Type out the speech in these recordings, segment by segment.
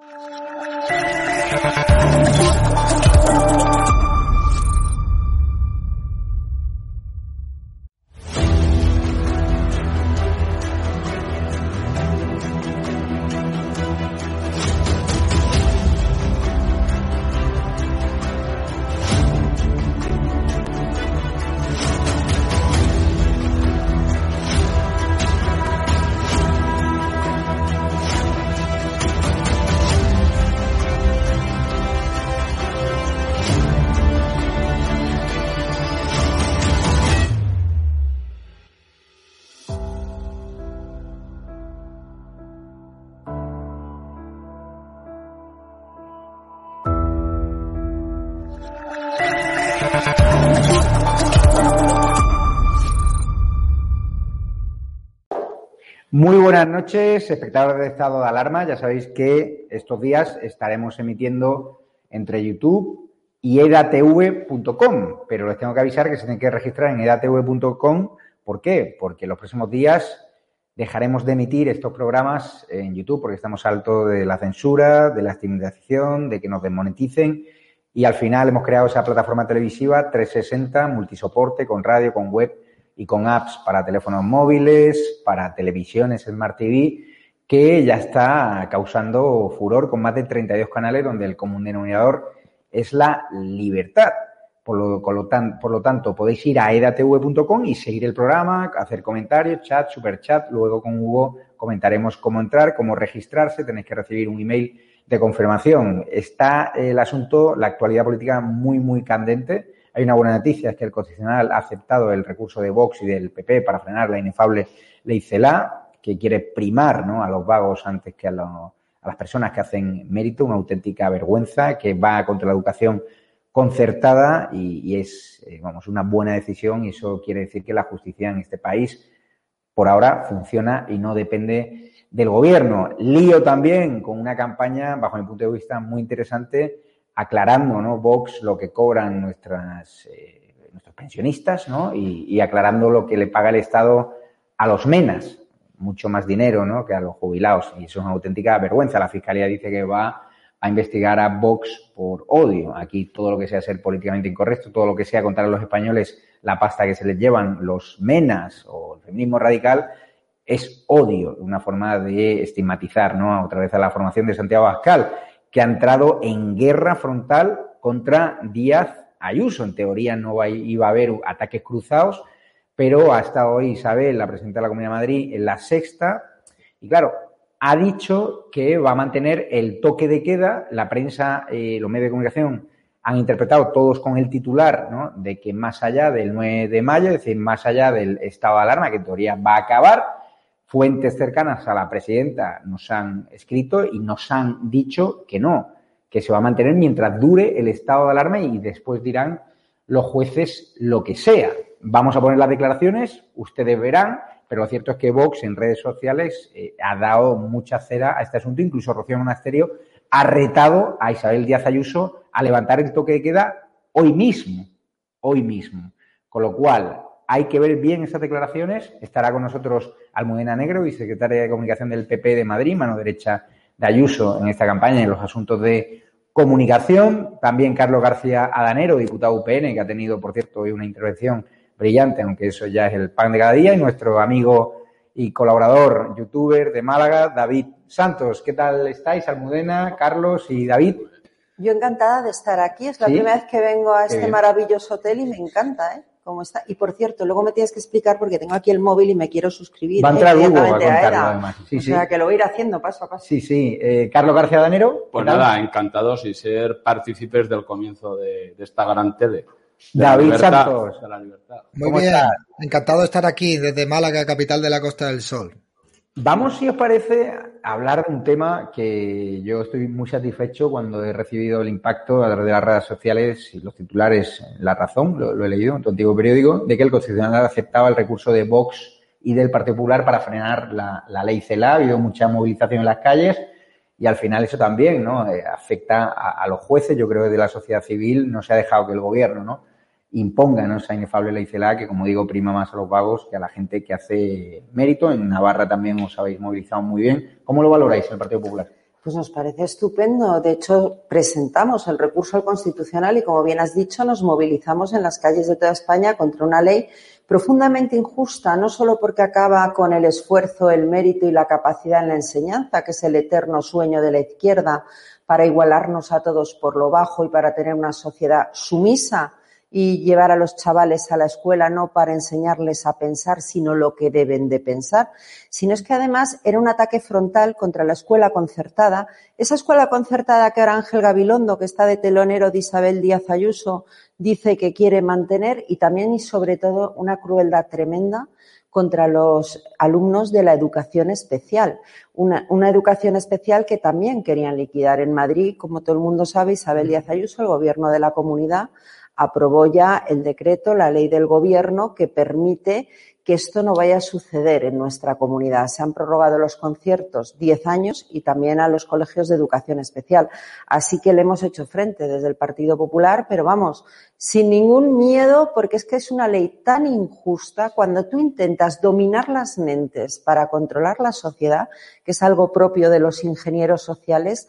よし! Buenas noches, espectadores de estado de alarma. Ya sabéis que estos días estaremos emitiendo entre YouTube y edatv.com, pero les tengo que avisar que se tienen que registrar en edatv.com. ¿Por qué? Porque los próximos días dejaremos de emitir estos programas en YouTube porque estamos alto de la censura, de la estigmatización, de que nos desmoneticen y al final hemos creado esa plataforma televisiva 360, multisoporte, con radio, con web y con apps para teléfonos móviles, para televisiones, Smart TV, que ya está causando furor con más de 32 canales donde el común denominador es la libertad. Por lo, por lo tanto, podéis ir a edatv.com y seguir el programa, hacer comentarios, chat, super chat. Luego con Hugo comentaremos cómo entrar, cómo registrarse. Tenéis que recibir un email de confirmación. Está el asunto, la actualidad política muy, muy candente hay una buena noticia, es que el Constitucional ha aceptado el recurso de Vox y del PP para frenar la inefable ley CELA, que quiere primar ¿no? a los vagos antes que a, las personas que hacen mérito, una auténtica vergüenza que va contra la educación concertada y, es, eh, vamos, una buena decisión y eso quiere decir que la justicia en este país por ahora funciona y no depende del gobierno. Lío también con una campaña, bajo mi punto de vista, muy interesante aclarando, ¿no? Vox lo que cobran nuestras, eh, nuestros pensionistas, ¿no? Y, aclarando lo que le paga el Estado a los menas, mucho más dinero, ¿no? Que a los jubilados. Y eso es una auténtica vergüenza. La Fiscalía dice que va a investigar a Vox por odio. Aquí todo lo que sea ser políticamente incorrecto, todo lo que sea contar a los españoles la pasta que se les llevan los menas o el feminismo radical, es odio, una forma de estigmatizar, ¿no? Otra vez a la formación de Santiago Abascal que ha entrado en guerra frontal contra Díaz Ayuso. En teoría no iba a haber ataques cruzados, pero hasta hoy Isabel, la presidenta de la Comunidad de Madrid, en la sexta. Y claro, ha dicho que va a mantener el toque de queda. La prensa, eh, los medios de comunicación han interpretado todos con el titular ¿no? de que más allá del 9 de mayo, es decir, más allá del estado de alarma, que en teoría va a acabar, fuentes cercanas a la presidenta nos han escrito y nos han dicho que no, que se va a mantener mientras dure el estado de alarma y después dirán los jueces lo que sea. Vamos a poner las declaraciones, ustedes verán, pero lo cierto es que Vox en redes sociales eh, ha dado mucha cera a este asunto, incluso Rocío Monasterio ha retado a Isabel Díaz Ayuso a levantar el toque de queda hoy mismo, hoy mismo. Con lo cual, hay que ver bien esas declaraciones. Estará con nosotros Almudena Negro, vicesecretaria de Comunicación del PP de Madrid, mano derecha de Ayuso en esta campaña en los asuntos de comunicación. También Carlos García Adanero, diputado UPN, que ha tenido, por cierto, hoy una intervención brillante, aunque eso ya es el pan de cada día. Y nuestro amigo y colaborador, youtuber de Málaga, David Santos. ¿Qué tal estáis, Almudena, Carlos y David? Yo encantada de estar aquí. Es la primera vez que vengo a este maravilloso hotel y me encanta, ¿eh? Está. Y por cierto, luego me tienes que explicar porque tengo aquí el móvil y me quiero suscribir. Va a entrar Hugo a contarlo, además. Sí, o sea, que lo voy a ir haciendo paso a paso. Sí, sí. Eh, Carlos García Danero. Pues nada, encantados y ser partícipes del comienzo de, esta gran tele. David Santos. Muy bien, encantado de estar aquí desde Málaga, capital de la Costa del Sol. Vamos, si os parece, a hablar de un tema que yo estoy muy satisfecho cuando he recibido el impacto a través de las redes sociales y los titulares La Razón, lo, he leído en tu antiguo periódico, de que el Constitucional aceptaba el recurso de Vox y del Partido Popular para frenar la, ley CELA. Ha habido mucha movilización en las calles y al final eso también ¿no? Eh, afecta a, a, los jueces. Yo creo que de la sociedad civil no se ha dejado que el gobierno ¿no? Impongan esa inefable ley CELA que, como digo, prima más a los vagos que a la gente que hace mérito. En Navarra también os habéis movilizado muy bien. ¿Cómo lo valoráis en el Partido Popular? Pues nos parece estupendo. De hecho, presentamos el recurso al Constitucional y, como bien has dicho, nos movilizamos en las calles de toda España contra una ley profundamente injusta, no solo porque acaba con el esfuerzo, el mérito y la capacidad en la enseñanza, que es el eterno sueño de la izquierda, para igualarnos a todos por lo bajo y para tener una sociedad sumisa y llevar a los chavales a la escuela no para enseñarles a pensar, sino lo que deben de pensar, sino es que además era un ataque frontal contra la escuela concertada, esa escuela concertada que ahora Ángel Gabilondo, que está de telonero de Isabel Díaz Ayuso, dice que quiere mantener y también y sobre todo una crueldad tremenda contra los alumnos de la educación especial. Una, una, educación especial que también querían liquidar en Madrid, como todo el mundo sabe, Isabel Díaz Ayuso, el gobierno de la comunidad, aprobó ya el decreto, la ley del gobierno que permite que esto no vaya a suceder en nuestra comunidad. Se han prorrogado los conciertos 10 años y también a los colegios de educación especial. Así que le hemos hecho frente desde el Partido Popular, pero vamos, sin ningún miedo, porque es que es una ley tan injusta cuando tú intentas dominar las mentes para controlar la sociedad, que es algo propio de los ingenieros sociales,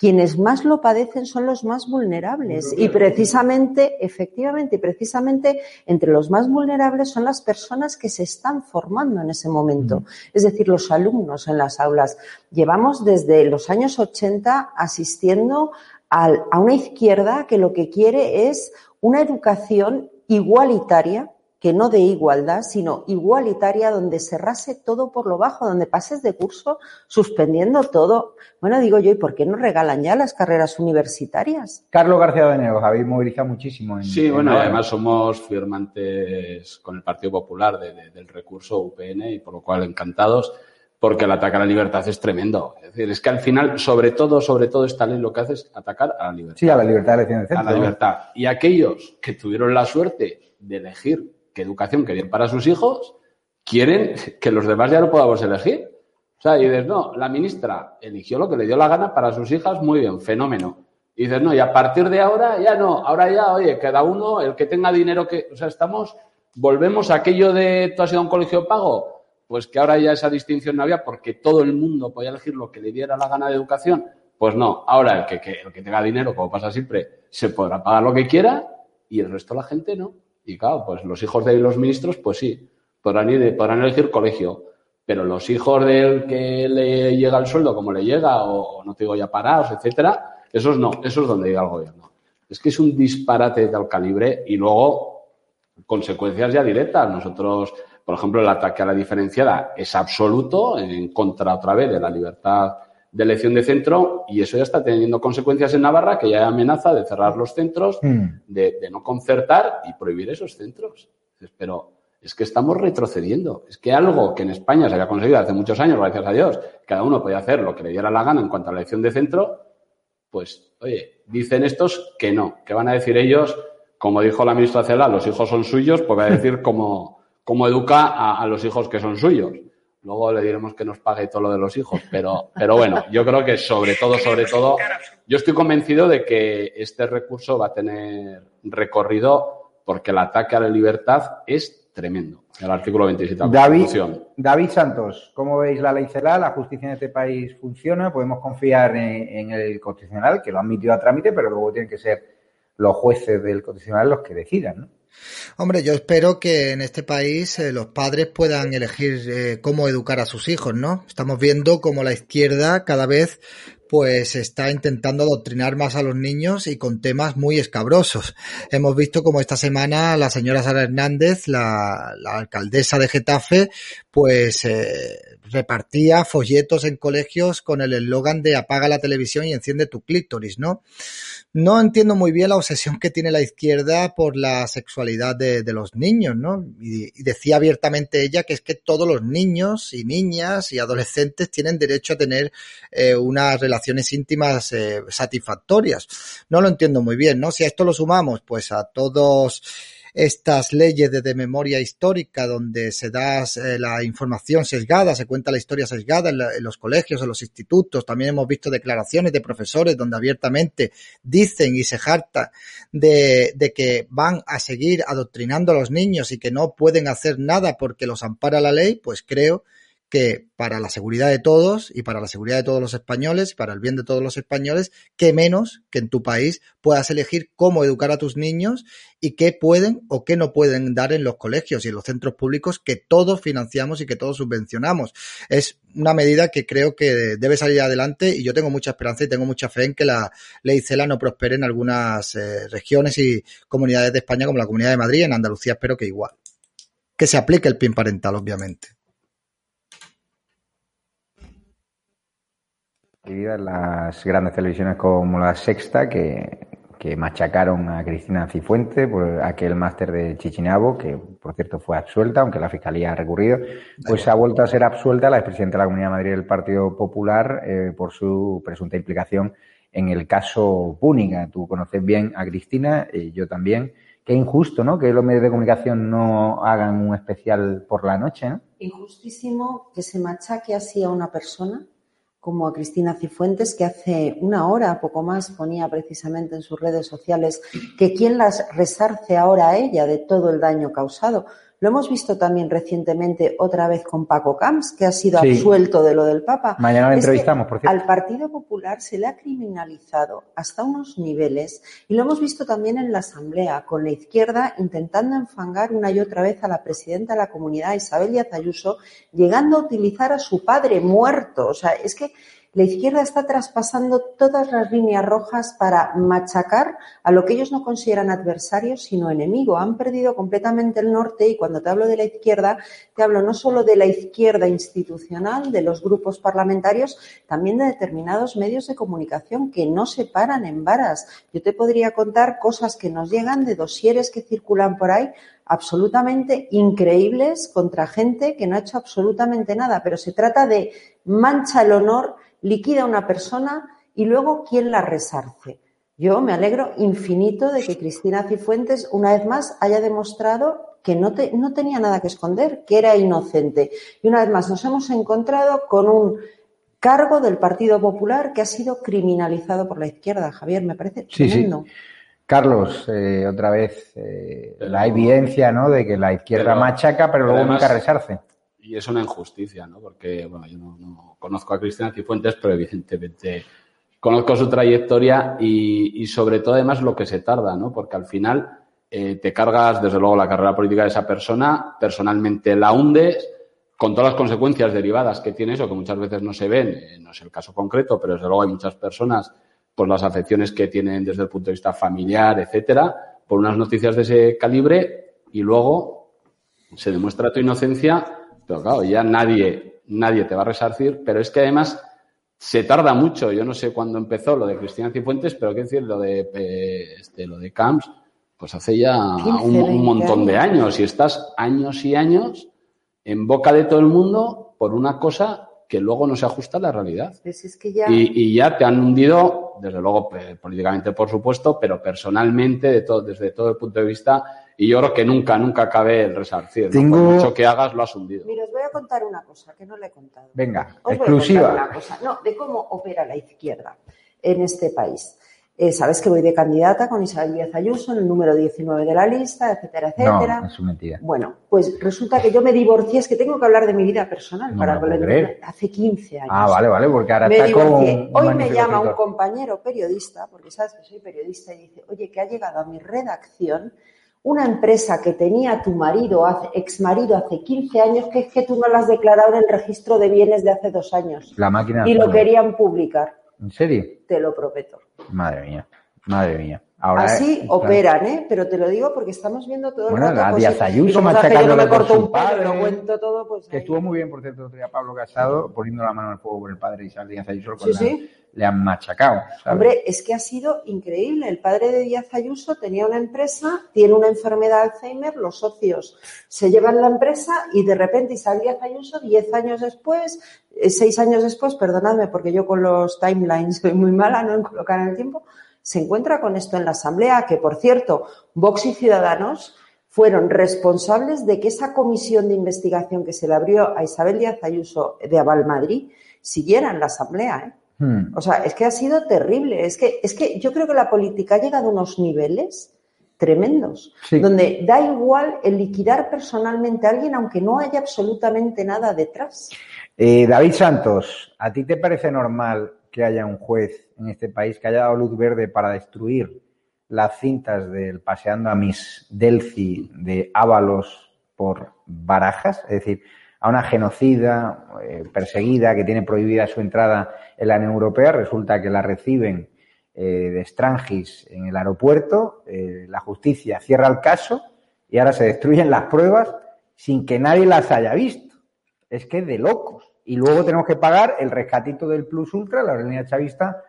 quienes más lo padecen son los más vulnerables. Y precisamente, efectivamente, y precisamente entre los más vulnerables son las personas que se están formando en ese momento. Es decir, los alumnos en las aulas. Llevamos desde los años 80 asistiendo a una izquierda que lo que quiere es una educación igualitaria que no de igualdad, sino igualitaria, donde se rase todo por lo bajo, donde pases de curso suspendiendo todo. Bueno, digo yo, ¿y por qué no regalan ya las carreras universitarias? Carlos García de Negros, habéis movilizado muchísimo. En, sí, bueno, además somos firmantes con el Partido Popular del recurso UPN y por lo cual encantados porque el ataque a la libertad es tremendo. Es decir, es que al final, sobre todo, sobre todo, esta ley lo que hace es atacar a la libertad. Sí, a la libertad de elección. A la libertad. Y aquellos que tuvieron la suerte de elegir qué educación querían para sus hijos, quieren que los demás ya no podamos elegir. O sea, y dices, no, la ministra eligió lo que le dio la gana para sus hijas, muy bien, fenómeno. Y dices, no, y a partir de ahora ya no, ahora ya, oye, cada uno, el que tenga dinero que, o sea, estamos, volvemos a aquello de, tú has ido a un colegio pago, pues que ahora ya esa distinción no había porque todo el mundo podía elegir lo que le diera la gana de educación. Pues no, ahora el que, que el que tenga dinero, como pasa siempre, se podrá pagar lo que quiera y el resto de la gente no. Y claro, pues los hijos de los ministros, pues sí, podrán, ir, podrán elegir colegio. Pero los hijos del que le llega el sueldo como le llega, o, no te digo ya parados, etcétera, esos no, eso es donde llega el gobierno. Es que es un disparate de tal calibre y luego consecuencias ya directas. Nosotros, por ejemplo, el ataque a la diferenciada es absoluto, en contra otra vez de la libertad de elección de centro y eso ya está teniendo consecuencias en Navarra que ya hay amenaza de cerrar los centros, hmm. de, no concertar y prohibir esos centros. Pero es que estamos retrocediendo. Es que algo que en España se había conseguido hace muchos años, gracias a Dios, cada uno podía hacer lo que le diera la gana en cuanto a la elección de centro, pues, oye, dicen estos que no, que van a decir ellos, como dijo la ministra Cela, los hijos son suyos, pues va a decir cómo, cómo educa a los hijos que son suyos. Luego le diremos que nos pague todo lo de los hijos, pero, pero bueno, yo creo que sobre todo, sobre todo, yo estoy convencido de que este recurso va a tener recorrido porque el ataque a la libertad es tremendo. El artículo 27 de la David, David Santos, ¿cómo veis la ley CELA? ¿La justicia en este país funciona? ¿Podemos confiar en, en el Constitucional, que lo ha admitido a trámite, pero luego tienen que ser los jueces del Constitucional los que decidan, ¿no? Hombre, yo espero que en este país eh, los padres puedan elegir eh, cómo educar a sus hijos, ¿no? Estamos viendo cómo la izquierda cada vez pues está intentando adoctrinar más a los niños y con temas muy escabrosos. Hemos visto como esta semana la señora Sara Hernández, la, alcaldesa de Getafe, pues eh, repartía folletos en colegios con el eslogan de apaga la televisión y enciende tu clítoris, ¿no? No entiendo muy bien la obsesión que tiene la izquierda por la sexualidad de, los niños, ¿no? Y, decía abiertamente ella que es que todos los niños y niñas y adolescentes tienen derecho a tener eh, unas relaciones íntimas eh, satisfactorias. No lo entiendo muy bien, ¿no? Si a esto lo sumamos, pues a todos estas leyes de, memoria histórica donde se da eh, la información sesgada, se cuenta la historia sesgada en, los colegios, en los institutos. También hemos visto declaraciones de profesores donde abiertamente dicen y se jarta de, de que van a seguir adoctrinando a los niños y que no pueden hacer nada porque los ampara la ley, pues creo para la seguridad de todos y para la seguridad de todos los españoles y para el bien de todos los españoles, que menos que en tu país puedas elegir cómo educar a tus niños y qué pueden o qué no pueden dar en los colegios y en los centros públicos que todos financiamos y que todos subvencionamos. Es una medida que creo que debe salir adelante y yo tengo mucha esperanza y tengo mucha fe en que la ley CELA no prospere en algunas eh, regiones y comunidades de España como la Comunidad de Madrid, en Andalucía espero que igual. Que se aplique el PIN parental, obviamente. Las grandes televisiones como la Sexta, que, que machacaron a Cristina Cifuente por aquel máster de Chichinabo, que por cierto fue absuelta, aunque la Fiscalía ha recurrido, pues ha vuelto a ser absuelta la expresidenta de la Comunidad de Madrid del Partido Popular eh, por su presunta implicación en el caso Púnica. Tú conoces bien a Cristina, y yo también. Qué injusto, ¿no? Que los medios de comunicación no hagan un especial por la noche, ¿no? Injustísimo que se machaque así a una persona como a Cristina Cifuentes, que hace una hora, poco más, ponía precisamente en sus redes sociales que quién las resarce ahora a ella de todo el daño causado. Lo hemos visto también recientemente otra vez con Paco Camps, que ha sido absuelto de lo del Papa. Mañana lo entrevistamos, por cierto. Al Partido Popular se le ha criminalizado hasta unos niveles y lo hemos visto también en la Asamblea, con la izquierda intentando enfangar una y otra vez a la presidenta de la comunidad, Isabel Díaz Ayuso, llegando a utilizar a su padre muerto. O sea, es que la izquierda está traspasando todas las líneas rojas para machacar a lo que ellos no consideran adversarios, sino enemigo. Han perdido completamente el norte y cuando te hablo de la izquierda, te hablo no solo de la izquierda institucional, de los grupos parlamentarios, también de determinados medios de comunicación que no se paran en varas. Yo te podría contar cosas que nos llegan de dosieres que circulan por ahí absolutamente increíbles contra gente que no ha hecho absolutamente nada, pero se trata de mancha el honor liquida a una persona y luego quién la resarce. Yo me alegro infinito de que Cristina Cifuentes una vez más haya demostrado que no, no tenía nada que esconder, que era inocente. Y una vez más nos hemos encontrado con un cargo del Partido Popular que ha sido criminalizado por la izquierda. Javier, me parece tremendo. Carlos, eh, otra vez eh, la evidencia ¿no? de que la izquierda machaca, pero, luego nunca resarce y es una injusticia, ¿no? Porque, bueno, yo no, conozco a Cristina Cifuentes, pero evidentemente conozco su trayectoria y, sobre todo además lo que se tarda, ¿no? Porque al final eh, te cargas, desde luego, la carrera política de esa persona, personalmente la hundes, con todas las consecuencias derivadas que tiene eso, que muchas veces no se ven, eh, no es el caso concreto, pero desde luego hay muchas personas, por las afecciones que tienen desde el punto de vista familiar, etcétera, por unas noticias de ese calibre, y luego se demuestra tu inocencia pero claro, ya nadie, nadie te va a resarcir, pero es que además se tarda mucho. Yo no sé cuándo empezó lo de Cristina Cifuentes, pero qué decir, lo de, eh, este, lo de Camps, pues hace ya un, montón de años y estás años y años en boca de todo el mundo por una cosa que luego no se ajusta a la realidad. Pues que ya... Y, ya te han hundido, desde luego políticamente por supuesto, pero personalmente de todo, desde todo el punto de vista y yo creo que nunca, nunca cabe el resarcir. Tengo... Por mucho que hagas, lo has hundido. Mira, os voy a contar una cosa que no le he contado. Venga, exclusiva. una cosa. No, de cómo opera la izquierda en este país. Eh, Sabes que voy de candidata con Isabel Díaz Ayuso en el número 19 de la lista, etcétera, etcétera. No, es mentira. Bueno, pues resulta que yo me divorcié, es que tengo que hablar de mi vida personal para hablar hace 15 años. Ah, vale, vale, porque ahora está con Hoy me llama un compañero periodista, porque sabes que soy periodista, y dice, oye, que ha llegado a mi redacción una empresa que tenía tu marido, ex marido hace 15 años, que es que tú no la has declarado en el registro de bienes de hace dos años. La máquina. Y lo querían publicar. ¿En serio? Te lo prometo. Madre mía, madre mía. Así operan, ¿eh? Pero te lo digo porque estamos viendo todo el bueno, rato. la Díaz Ayuso machacando no corto un padre, lo cuento todo, pues... Que estuvo muy bien, por cierto, otro día Pablo Casado poniendo la mano al fuego por el padre Isabel Díaz Ayuso. Sí, sí le han machacado. Hombre, es que ha sido increíble. El padre de Díaz Ayuso tenía una empresa, tiene una enfermedad de Alzheimer, los socios se llevan la empresa y de repente Isabel Díaz Ayuso, diez años después, eh, seis años después, perdonadme porque yo con los timelines soy muy mala, no en colocar el tiempo, se encuentra con esto en la Asamblea, que por cierto, Vox y Ciudadanos fueron responsables de que esa comisión de investigación que se le abrió a Isabel Díaz Ayuso de Aval Madrid siguiera en la Asamblea. ¿eh? Hmm. O sea, es que ha sido terrible. Es que, es que yo creo que la política ha llegado a unos niveles tremendos, donde da igual el liquidar personalmente a alguien aunque no haya absolutamente nada detrás. Eh, David Santos, ¿a ti te parece normal que haya un juez en este país que haya dado luz verde para destruir las cintas del Paseando a Miss Delphi de Ábalos por Barajas? Es decir, a una genocida eh, perseguida que tiene prohibida su entrada en la Unión Europea, resulta que la reciben eh, de Strangis en el aeropuerto, eh, la justicia cierra el caso y ahora se destruyen las pruebas sin que nadie las haya visto. Es que es de locos. Y luego tenemos que pagar el rescatito del Plus Ultra, la aerolínea chavista,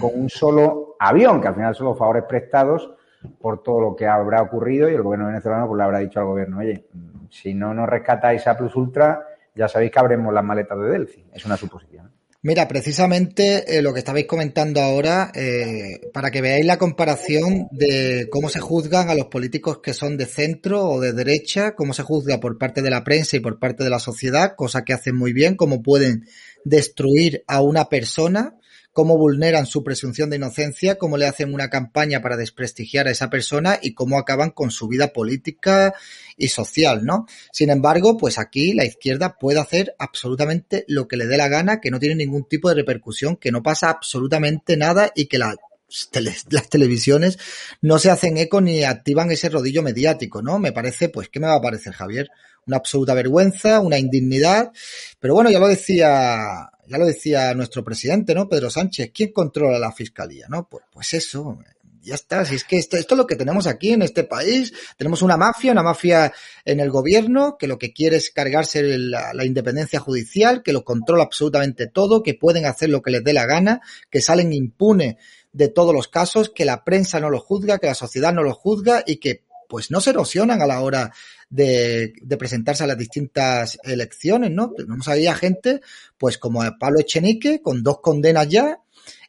con un solo avión, que al final son los favores prestados por todo lo que habrá ocurrido y el gobierno venezolano pues le habrá dicho al gobierno, oye, si no nos rescatáis a Plus Ultra, ya sabéis que abremos las maletas de Delphi. Es una suposición. Mira, precisamente eh, lo que estabais comentando ahora, eh, para que veáis la comparación de cómo se juzgan a los políticos que son de centro o de derecha, cómo se juzga por parte de la prensa y por parte de la sociedad, cosa que hacen muy bien, cómo pueden destruir a una persona cómo vulneran su presunción de inocencia, cómo le hacen una campaña para desprestigiar a esa persona y cómo acaban con su vida política y social, ¿no? Sin embargo, pues aquí la izquierda puede hacer absolutamente lo que le dé la gana, que no tiene ningún tipo de repercusión, que no pasa absolutamente nada y que las televisiones no se hacen eco ni activan ese rodillo mediático, ¿no? Me parece, pues, ¿qué me va a parecer, Javier? Una absoluta vergüenza, una indignidad, pero bueno, ya lo decía ya lo decía nuestro presidente, ¿no? Pedro Sánchez, ¿quién controla la fiscalía? ¿No? Pues, pues eso, ya está. Si es que esto, es lo que tenemos aquí en este país. Tenemos una mafia, una mafia en el gobierno que lo que quiere es cargarse la, la, independencia judicial, que lo controla absolutamente todo, que pueden hacer lo que les dé la gana, que salen impune de todos los casos, que la prensa no lo juzga, que la sociedad no lo juzga y que pues no se erosionan a la hora de, presentarse a las distintas elecciones, ¿no? Tenemos ahí a gente, pues como Pablo Echenique, con dos condenas ya,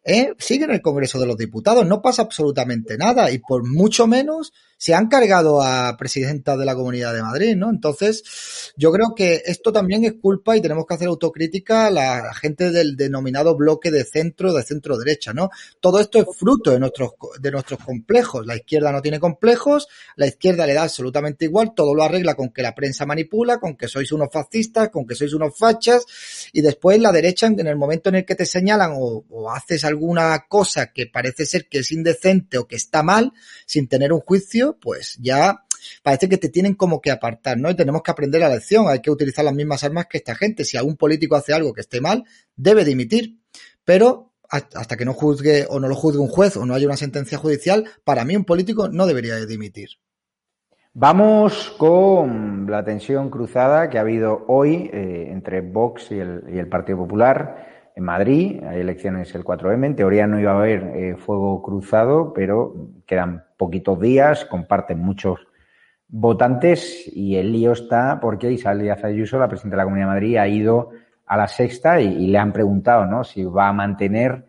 ¿eh? sigue en el Congreso de los Diputados, no pasa absolutamente nada y por mucho menos se han cargado a presidenta de la Comunidad de Madrid, ¿no? Entonces, yo creo que esto también es culpa y tenemos que hacer autocrítica a la gente del denominado bloque de centro, de centro derecha, ¿no? Todo esto es fruto de nuestros, de nuestros complejos. La izquierda no tiene complejos, la izquierda le da absolutamente igual, todo lo arregla con que la prensa manipula, con que sois unos fascistas, con que sois unos fachas, y después la derecha, en el momento en el que te señalan o, o haces alguna cosa que parece ser que es indecente o que está mal, sin tener un juicio, pues ya parece que te tienen como que apartar, ¿no? Y tenemos que aprender la lección, hay que utilizar las mismas armas que esta gente. Si algún político hace algo que esté mal, debe dimitir. Pero hasta que no juzgue o no lo juzgue un juez o no haya una sentencia judicial, para mí un político no debería de dimitir. Vamos con la tensión cruzada que ha habido hoy eh, entre Vox y el, y el Partido Popular en Madrid. Hay elecciones el 4M. En teoría no iba a haber eh, fuego cruzado, pero quedan poquitos días, comparten muchos votantes y el lío está porque Isabel Díaz Ayuso, la presidenta de la Comunidad de Madrid, ha ido a la sexta y, le han preguntado ¿no? si va a mantener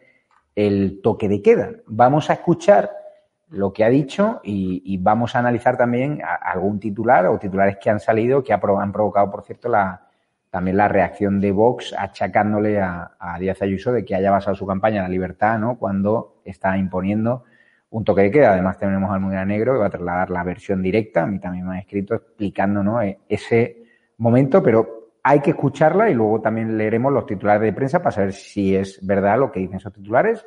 el toque de queda. Vamos a escuchar lo que ha dicho y, vamos a analizar también algún titular o titulares que han salido que han provocado, por cierto, la, también la reacción de Vox achacándole a, Díaz Ayuso de que haya basado su campaña en la libertad, ¿no? Cuando está imponiendo un toque de queda. Además tenemos al Almudena Negro que va a trasladar la versión directa, a mí también me ha escrito explicando ¿no? E, ese momento, pero hay que escucharla y luego también leeremos los titulares de prensa para saber si es verdad lo que dicen esos titulares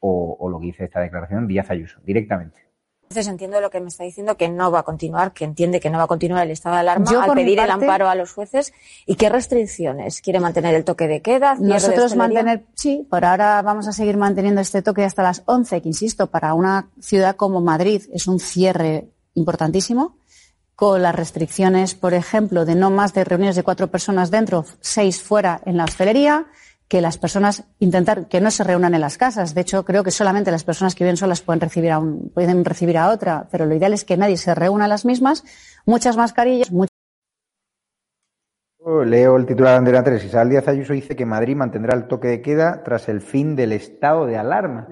o, o lo que dice esta declaración Díaz Ayuso, directamente. Entonces entiendo lo que me está diciendo, que no va a continuar, que entiende que no va a continuar el estado de alarma al pedir el amparo a los jueces. ¿Y qué restricciones? ¿Quiere mantener el toque de queda? Nosotros mantener, sí, por ahora vamos a seguir manteniendo este toque hasta las 11, que insisto, para una ciudad como Madrid es un cierre importantísimo, con las restricciones, por ejemplo, de no más de reuniones de cuatro personas dentro, seis fuera en la hostelería, que las personas intentar que no se reúnan en las casas. De hecho, creo que solamente las personas que viven solas pueden recibir a un, pueden recibir a otra, pero lo ideal es que nadie se reúna a las mismas. Muchas mascarillas. Leo el titular de Andrea 3. Isabel Díaz Ayuso dice que Madrid mantendrá el toque de queda tras el fin del estado de alarma.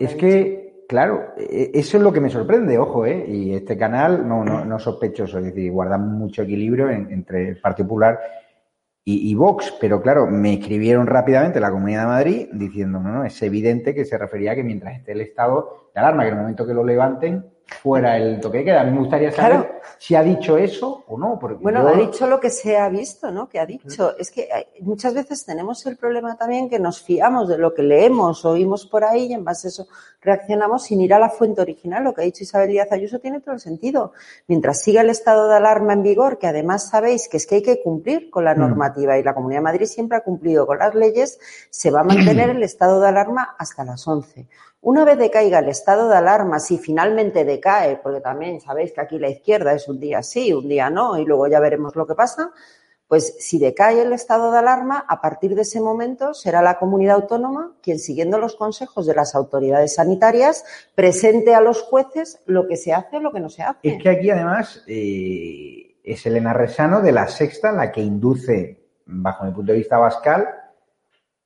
Es, que, claro, e, eso es lo que me sorprende, ojo, ¿eh? Y este canal no, no, no sospechoso, es decir, guarda mucho equilibrio entre el Partido Popular y, Vox, pero claro, me escribieron rápidamente la Comunidad de Madrid diciendo, no, no, es evidente que se refería a que mientras esté el estado de alarma, que en el momento que lo levanten, fuera el toque de queda. A mí me gustaría saber si ha dicho eso o no. Porque bueno, ha dicho lo que se ha visto, ¿no? Que ha dicho. Es que muchas veces tenemos el problema también que nos fiamos de lo que leemos, o oímos por ahí y en base a eso reaccionamos sin ir a la fuente original. Lo que ha dicho Isabel Díaz Ayuso tiene todo el sentido. Mientras siga el estado de alarma en vigor, que además sabéis que es que hay que cumplir con la mm. normativa y la Comunidad de Madrid siempre ha cumplido con las leyes, se va a mantener el estado de alarma hasta las 11. Una vez decaiga el estado de alarma, si finalmente decae, porque también sabéis que aquí la izquierda es un día sí, un día no, y luego ya veremos lo que pasa, pues si decae el estado de alarma, a partir de ese momento será la comunidad autónoma quien, siguiendo los consejos de las autoridades sanitarias, presente a los jueces lo que se hace o lo que no se hace. Es que aquí además eh, es Elena Resano de la Sexta la que induce, bajo mi punto de vista bascal,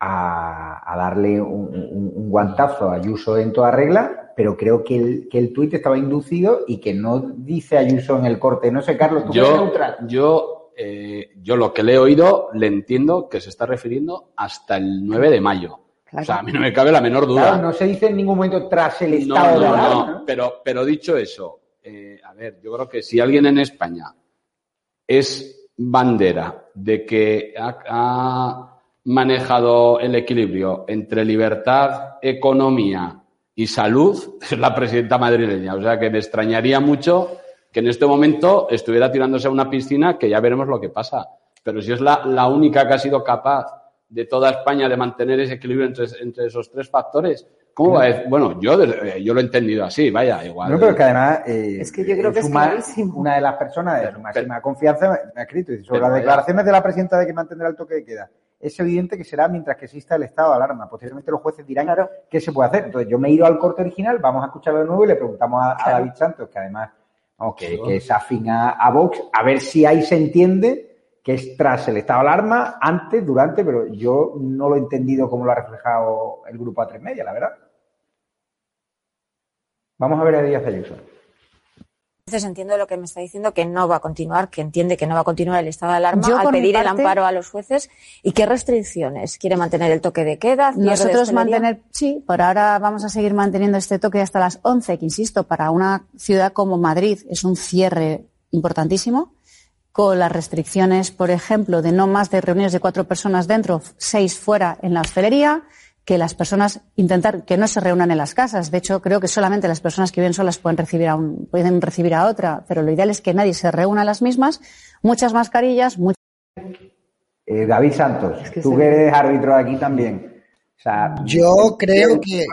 a, darle un, guantazo a Ayuso en toda regla, pero creo que el, que el tuit estaba inducido y que no dice Ayuso en el corte. No sé, Carlos, tú yo, neutral. Yo, eh, yo lo que le he oído le entiendo que se está refiriendo hasta el 9 de mayo. O sea, a mí no me cabe la menor duda. no se dice en ningún momento tras el estado no, no, no, Pero, pero dicho eso, eh, a ver, yo creo que si alguien en España es bandera de que ha manejado el equilibrio entre libertad, economía y salud es la presidenta madrileña. O sea que me extrañaría mucho que en este momento estuviera tirándose a una piscina que ya veremos lo que pasa. Pero si es la, la única que ha sido capaz de toda España de mantener ese equilibrio entre, entre esos tres factores, ¿Cómo va a Bueno, yo, yo lo he entendido así, vaya, igual. No, pero que además. Eh, es que yo creo que es Una de las personas de su máxima confianza me ha escrito. sobre las declaraciones de la presidenta de que mantendrá el toque de queda es evidente que será mientras que exista el estado de alarma. Posteriormente los jueces dirán qué se puede hacer. Entonces yo me he ido al corte original, vamos a escucharlo de nuevo y le preguntamos a, David Santos, que además que, es afín a, Vox, a ver si ahí se entiende que es tras el estado de alarma, antes, durante, pero yo no lo he entendido como lo ha reflejado el grupo A3 Media, la verdad. Vamos a ver a Díaz Ayuso entiendo lo que me está diciendo que no va a continuar, que entiende que no va a continuar el estado de alarma al pedir el amparo a los jueces. ¿Y qué restricciones? ¿Quiere mantener el toque de queda? Nosotros mantener, sí, por ahora vamos a seguir manteniendo este toque hasta las 11, que insisto, para una ciudad como Madrid es un cierre importantísimo con las restricciones, por ejemplo, de no más de reuniones de cuatro personas dentro, seis fuera en la hostelería, que las personas intentar que no se reúnan en las casas. De hecho, creo que solamente las personas que viven solas pueden recibir a un, pueden recibir a otra, pero lo ideal es que nadie se reúna a las mismas. Muchas mascarillas, muchas... Eh, David Santos, tú que eres árbitro aquí también. yo creo que,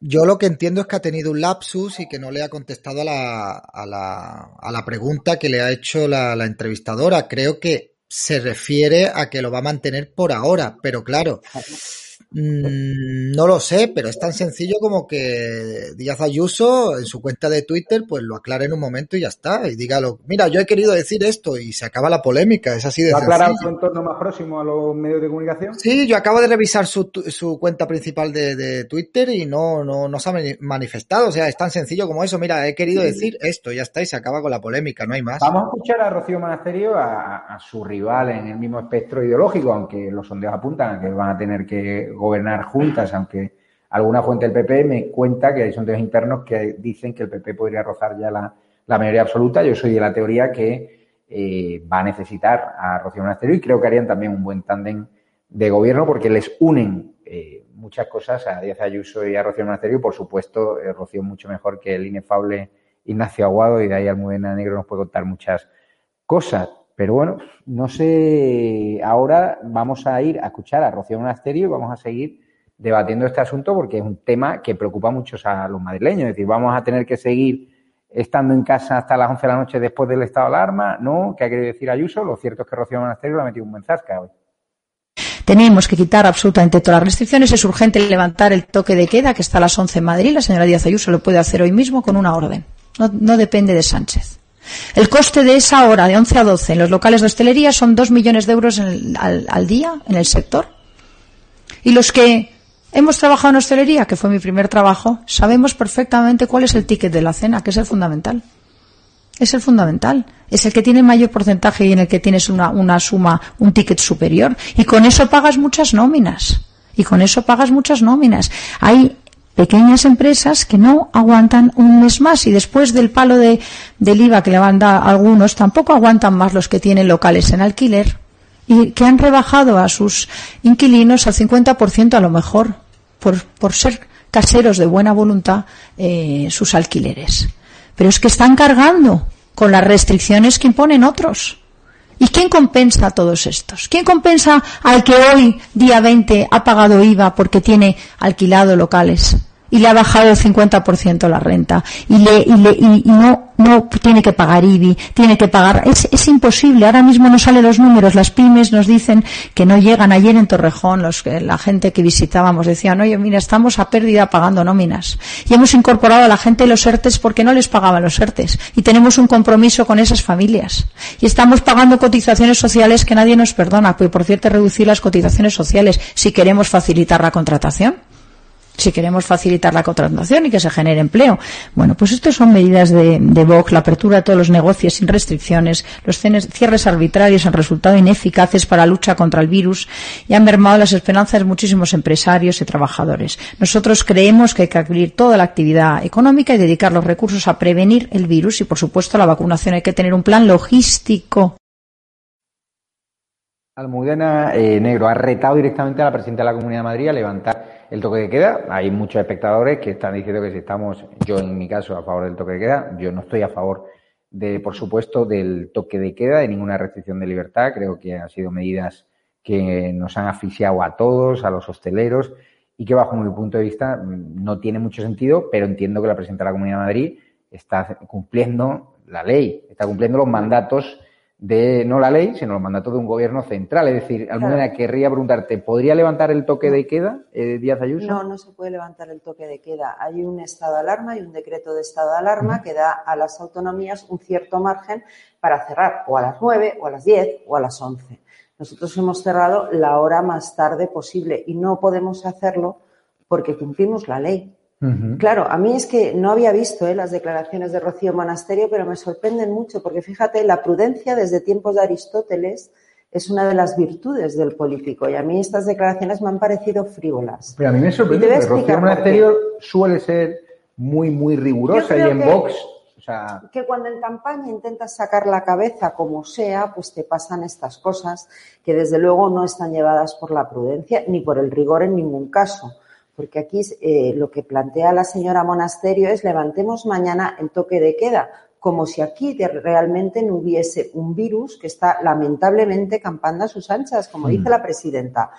Yo lo que entiendo es que ha tenido un lapsus y que no le ha contestado a la, a la, a la pregunta que le ha hecho la entrevistadora. Creo que se refiere a que lo va a mantener por ahora, pero claro, Mm, no lo sé, pero es tan sencillo como que Díaz Ayuso en su cuenta de Twitter pues lo aclare en un momento y ya está. Y dígalo, mira, yo he querido decir esto y se acaba la polémica, es así de ¿Ha aclarado su entorno más próximo a los medios de comunicación? Sí, yo acabo de revisar su, cuenta principal de, Twitter y no, no, no se ha manifestado. O sea, es tan sencillo como eso. Mira, he querido decir esto, ya está, y se acaba con la polémica, no hay más. Vamos a escuchar a Rocío Monasterio, a, a su rival en el mismo espectro ideológico, aunque los sondeos apuntan a que van a tener que gobernar juntas, aunque alguna fuente del PP me cuenta que hay sondeos internos que dicen que el PP podría rozar ya la, mayoría absoluta. Yo soy de la teoría que eh, va a necesitar a Rocío Monasterio y creo que harían también un buen tándem de gobierno porque les unen eh, muchas cosas a Díaz Ayuso y a Rocío Monasterio por supuesto, eh, Rocío mucho mejor que el inefable Ignacio Aguado y de ahí Almudena Negro nos puede contar muchas cosas. Pero bueno, no sé, ahora vamos a ir a escuchar a Rocío Monasterio y vamos a seguir debatiendo este asunto porque es un tema que preocupa mucho a los madrileños. Es decir, vamos a tener que seguir estando en casa hasta las 11 de la noche después del estado de alarma, ¿no? ¿Qué ha querido decir Ayuso? Lo cierto es que Rocío Monasterio le ha metido un mensaje hoy. Tenemos que quitar absolutamente todas las restricciones. Es urgente levantar el toque de queda que está a las 11 en Madrid. La señora Díaz Ayuso lo puede hacer hoy mismo con una orden. no depende de Sánchez. El coste de esa hora, de 11 a 12, en los locales de hostelería son 2 millones de euros al, día en el sector. Y los que hemos trabajado en hostelería, que fue mi primer trabajo, sabemos perfectamente cuál es el ticket de la cena, que es el fundamental. Es el fundamental. Es el que tiene mayor porcentaje y en el que tienes una, una suma, un ticket superior. Y con eso pagas muchas nóminas. Y con eso pagas muchas nóminas. Hay pequeñas empresas que no aguantan un mes más y después del palo de, del IVA que le van a dar algunos, tampoco aguantan más los que tienen locales en alquiler y que han rebajado a sus inquilinos al 50% a lo mejor por, por ser caseros de buena voluntad eh, sus alquileres. Pero es que están cargando con las restricciones que imponen otros. ¿Y quién compensa a todos estos? ¿Quién compensa al que hoy, día 20, ha pagado IVA porque tiene alquilado locales? Y le ha bajado el 50% la renta y, le, y, le, y, no, no tiene que pagar IBI, tiene que pagar. Es, es imposible. Ahora mismo no salen los números. Las pymes nos dicen que no llegan. Ayer en Torrejón, los, la gente que visitábamos decían, oye, mira, estamos a pérdida pagando nóminas. Y hemos incorporado a la gente los ERTES porque no les pagaban los ERTES. Y tenemos un compromiso con esas familias. Y estamos pagando cotizaciones sociales que nadie nos perdona. Pues, por cierto, reducir las cotizaciones sociales si queremos facilitar la contratación si queremos facilitar la contratación y que se genere empleo. Bueno, pues estas son medidas de, Vox, la apertura de todos los negocios sin restricciones, los cierres arbitrarios han resultado ineficaces para la lucha contra el virus y han mermado las esperanzas de muchísimos empresarios y trabajadores. Nosotros creemos que hay que abrir toda la actividad económica y dedicar los recursos a prevenir el virus y, por supuesto, la vacunación. Hay que tener un plan logístico. Almudena eh, Negro ha retado directamente a la presidenta de la Comunidad de Madrid a levantar el toque de queda. Hay muchos espectadores que están diciendo que si estamos, yo en mi caso, a favor del toque de queda, yo no estoy a favor de, por supuesto, del toque de queda, de ninguna restricción de libertad. Creo que han sido medidas que nos han asfixiado a todos, a los hosteleros, y que bajo mi punto de vista no tiene mucho sentido, pero entiendo que la presidenta de la Comunidad de Madrid está cumpliendo la ley, está cumpliendo los mandatos de no la ley, sino los mandatos de un gobierno central. Es decir, Almudena, querría preguntarte, ¿podría levantar el toque de queda eh, Díaz Ayuso? No, no se puede levantar el toque de queda. Hay un estado de alarma y un decreto de estado de alarma que da a las autonomías un cierto margen para cerrar o a las 9 o a las 10 o a las 11. Nosotros hemos cerrado la hora más tarde posible y no podemos hacerlo porque cumplimos la ley. Claro, a mí es que no había visto ¿eh? las declaraciones de Rocío Monasterio, pero me sorprenden mucho, porque fíjate, la prudencia desde tiempos de Aristóteles es una de las virtudes del político, y a mí estas declaraciones me han parecido frívolas. Pero a mí me sorprende, porque Rocío Monasterio suele ser muy, muy rigurosa y en Vox. O sea... Que cuando en campaña intentas sacar la cabeza como sea, pues te pasan estas cosas que desde luego no están llevadas por la prudencia ni por el rigor en ningún caso porque aquí eh, lo que plantea la señora Monasterio es levantemos mañana el toque de queda, como si aquí realmente no hubiese un virus que está lamentablemente campando a sus anchas, como dice mm. la presidenta.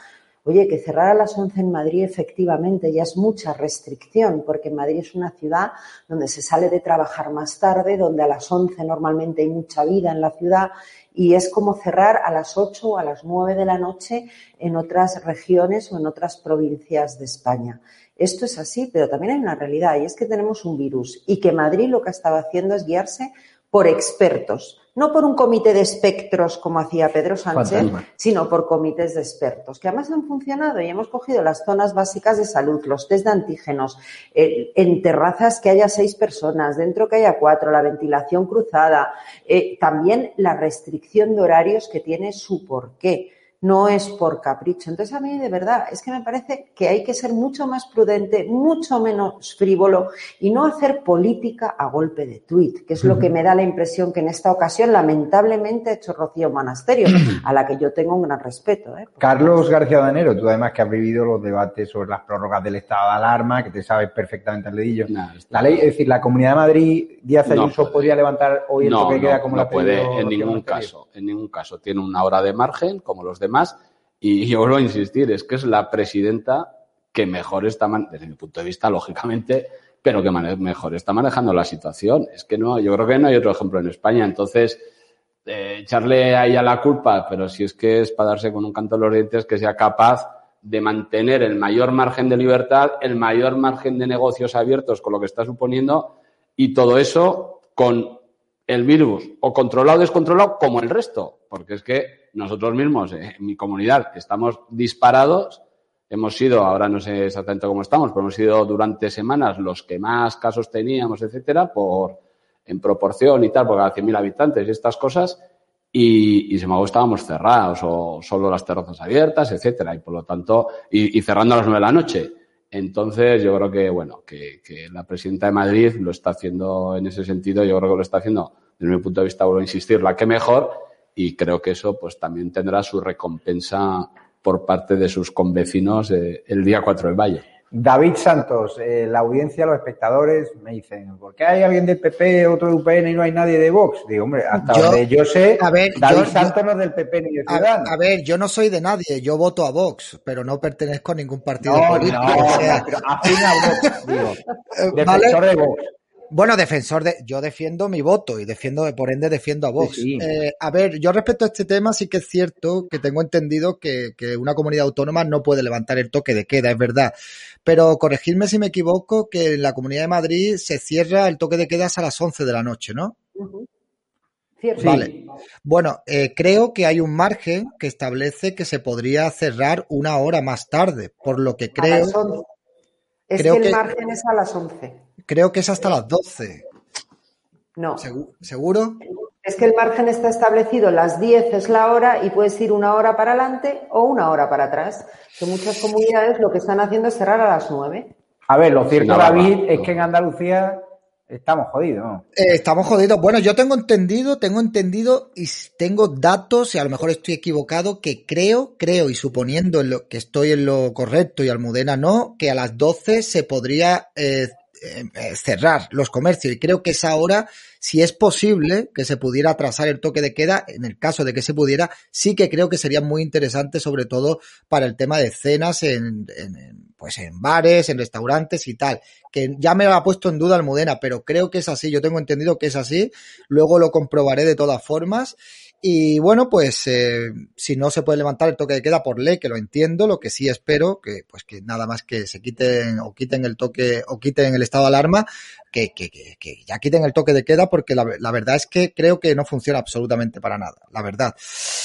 Oye, que cerrar a las 11 en Madrid efectivamente ya es mucha restricción, porque Madrid es una ciudad donde se sale de trabajar más tarde, donde a las 11 normalmente hay mucha vida en la ciudad y es como cerrar a las 8 o a las 9 de la noche en otras regiones o en otras provincias de España. Esto es así, pero también hay una realidad y es que tenemos un virus y que Madrid lo que estaba haciendo es guiarse por expertos, no por un comité de espectros como hacía Pedro Sánchez, sino por comités de expertos, que además han funcionado y hemos cogido las zonas básicas de salud, los test de antígenos, eh, en terrazas que haya seis personas, dentro que haya cuatro, la ventilación cruzada, eh, también la restricción de horarios que tiene su porqué no es por capricho. Entonces a mí de verdad es que me parece que hay que ser mucho más prudente, mucho menos frívolo y no hacer política a golpe de tuit, que es lo que me da la impresión que en esta ocasión lamentablemente ha hecho Rocío Monasterio, a la que yo tengo un gran respeto. ¿eh? Carlos García Danero, tú además que has vivido los debates sobre las prórrogas del estado de alarma, que te sabes perfectamente el dedillo. la ley, es decir, la Comunidad de Madrid, Díaz Ayuso, podría levantar hoy el toque queda como la puede en ningún caso, en ningún caso. Tiene una hora de margen, como los de más Y yo vuelvo a insistir, es que es la presidenta que mejor está, desde mi punto de vista, lógicamente, pero que mejor está manejando la situación. Es que no, yo creo que no hay otro ejemplo en España. Entonces, eh, echarle a la culpa, pero si es que es para darse con un canto en los dientes, que sea capaz de mantener el mayor margen de libertad, el mayor margen de negocios abiertos con lo que está suponiendo y todo eso con el virus o controlado o descontrolado como el resto, porque es que nosotros mismos, eh, en mi comunidad, estamos disparados. Hemos sido, ahora no sé exactamente cómo estamos, pero hemos sido durante semanas los que más casos teníamos, etcétera, por, en proporción y tal, por cada 100.000 habitantes y estas cosas. Y, y sin embargo estábamos cerrados o solo las terrazas abiertas, etcétera. Y por lo tanto, y, cerrando a las nueve de la noche. Entonces, yo creo que, bueno, que, la presidenta de Madrid lo está haciendo en ese sentido, yo creo que lo está haciendo, desde mi punto de vista, vuelvo a insistir, la que mejor, y creo que eso pues también tendrá su recompensa por parte de sus convecinos eh, el día 4 de mayo. David Santos, eh, la audiencia, los espectadores me dicen, ¿por qué hay alguien del PP, otro de UPN y no hay nadie de Vox? Digo, hombre, hasta donde yo sé, David Santos no es del PP ni de Ciudadanos. A, ver, yo no soy de nadie, yo voto a Vox, pero no pertenezco a ningún partido político. No, o sea... pero afín a Vox, digo, defensor de Vox. Bueno, defensor de, yo defiendo mi voto y defiendo, por ende, defiendo a Vox. Eh, a ver, yo respecto a este tema sí que es cierto que tengo entendido que, que, una comunidad autónoma no puede levantar el toque de queda, es verdad. Pero corregidme si me equivoco, que en la Comunidad de Madrid se cierra el toque de queda a las 11 de la noche, ¿no? Cierto. Vale. Bueno, eh, creo que hay un margen que establece que se podría cerrar una hora más tarde, por lo que creo. Es que el margen es a las 11. Creo que es hasta las 12. No. ¿Seguro? Es que el margen está establecido, las 10 es la hora y puedes ir una hora para adelante o una hora para atrás. Que muchas comunidades lo que están haciendo es cerrar a las 9. A ver, lo cierto, David, es que en Andalucía estamos jodidos. Eh, estamos jodidos. Bueno, yo tengo entendido, tengo entendido y tengo datos, y a lo mejor estoy equivocado, que creo, creo, y suponiendo lo, que estoy en lo correcto y Almudena no, que a las 12 se podría eh, eh, eh, cerrar los comercios. Y creo que es ahora, si es posible que se pudiera atrasar el toque de queda, en el caso de que se pudiera, sí que creo que sería muy interesante, sobre todo para el tema de cenas en, pues en bares, en restaurantes y tal, que ya me lo ha puesto en duda Almudena, pero creo que es así, yo tengo entendido que es así, luego lo comprobaré de todas formas y bueno, pues eh, si no se puede levantar el toque de queda por ley, que lo entiendo, lo que sí espero, que pues que nada más que se quiten o quiten el toque o quiten el estado de alarma, que, que, que, ya quiten el toque de queda, porque la, la, verdad es que creo que no funciona absolutamente para nada, la verdad.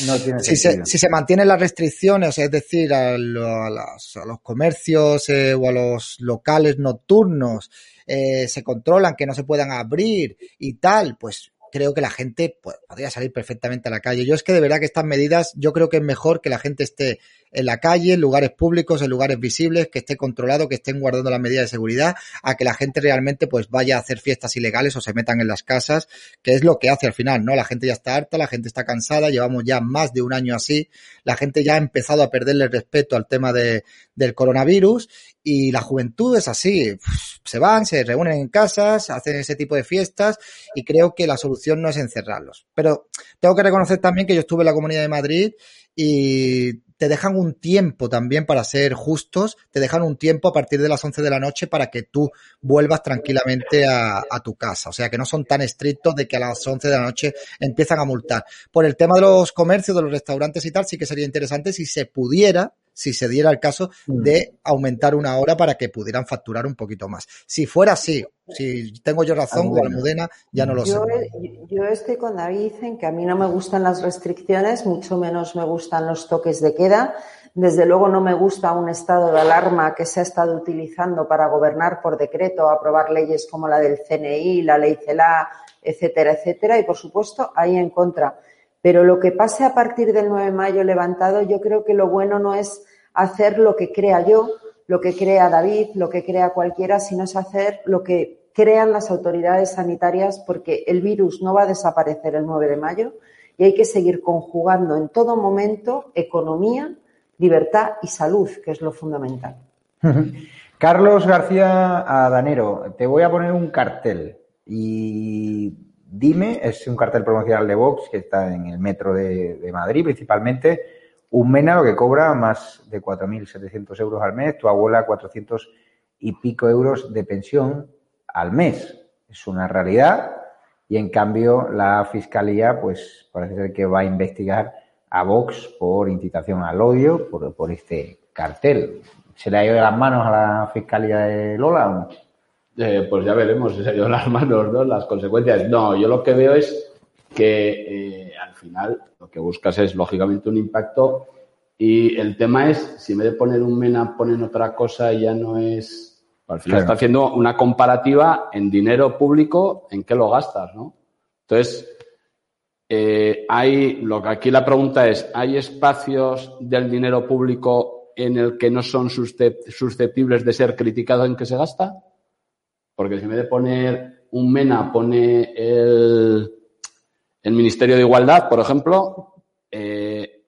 No tiene si, se, si se mantienen las restricciones, es decir, a, a, los comercios eh, o a los locales nocturnos, eh, se controlan, que no se puedan abrir y tal, pues creo que la gente pues, podría salir perfectamente a la calle. Yo es que de verdad que estas medidas, yo creo que es mejor que la gente esté en la calle, en lugares públicos, en lugares visibles, que esté controlado, que estén guardando las medidas de seguridad, a que la gente realmente pues vaya a hacer fiestas ilegales o se metan en las casas, que es lo que hace al final, ¿no? La gente ya está harta, la gente está cansada, llevamos ya más de un año así, la gente ya ha empezado a perderle respeto al tema de, del coronavirus y la juventud es así, se van, se reúnen en casas, hacen ese tipo de fiestas y creo que la solución no es encerrarlos. Pero tengo que reconocer también que yo estuve en la Comunidad de Madrid y te dejan un tiempo también para ser justos, te dejan un tiempo a partir de las 11 de la noche para que tú vuelvas tranquilamente a, tu casa. O sea, que no son tan estrictos de que a las 11 de la noche empiezan a multar. Por el tema de los comercios, de los restaurantes y tal, sí que sería interesante si se pudiera si se diera el caso mm. de aumentar una hora para que pudieran facturar un poquito más. Si fuera así, si tengo yo razón, o Almudena, ya no lo yo, sé. Yo estoy con David en que a mí no me gustan las restricciones, mucho menos me gustan los toques de queda. Desde luego no me gusta un estado de alarma que se ha estado utilizando para gobernar por decreto, aprobar leyes como la del CNI, la ley CELA, etcétera, etcétera. Y por supuesto, ahí en contra. Pero lo que pase a partir del 9 de mayo levantado, yo creo que lo bueno no es hacer lo que crea yo, lo que crea David, lo que crea cualquiera, sino es hacer lo que crean las autoridades sanitarias, porque el virus no va a desaparecer el 9 de mayo y hay que seguir conjugando en todo momento economía, libertad y salud, que es lo fundamental. Carlos García Adanero, te voy a poner un cartel y Dime es un cartel promocional de Vox que está en el metro de, Madrid principalmente. Un MENA lo que cobra más de 4.700 euros al mes, tu abuela 400 y pico euros de pensión al mes. Es una realidad y en cambio la Fiscalía pues parece ser que va a investigar a Vox por incitación al odio por, por este cartel. ¿Se le ha ido de las manos a la Fiscalía de Lola o no? Eh, pues ya veremos si se las manos, ¿no? Las consecuencias. No, yo lo que veo es que eh, al final lo que buscas es lógicamente un impacto y el tema es si en vez de poner un MENA ponen otra cosa ya no es al final está haciendo una comparativa en dinero público en qué lo gastas, ¿no? Entonces eh, hay lo que aquí la pregunta es hay espacios del dinero público en el que no son susceptibles de ser criticados en qué se gasta? Porque si en vez de poner un MENA pone el, el Ministerio de Igualdad, por ejemplo, eh,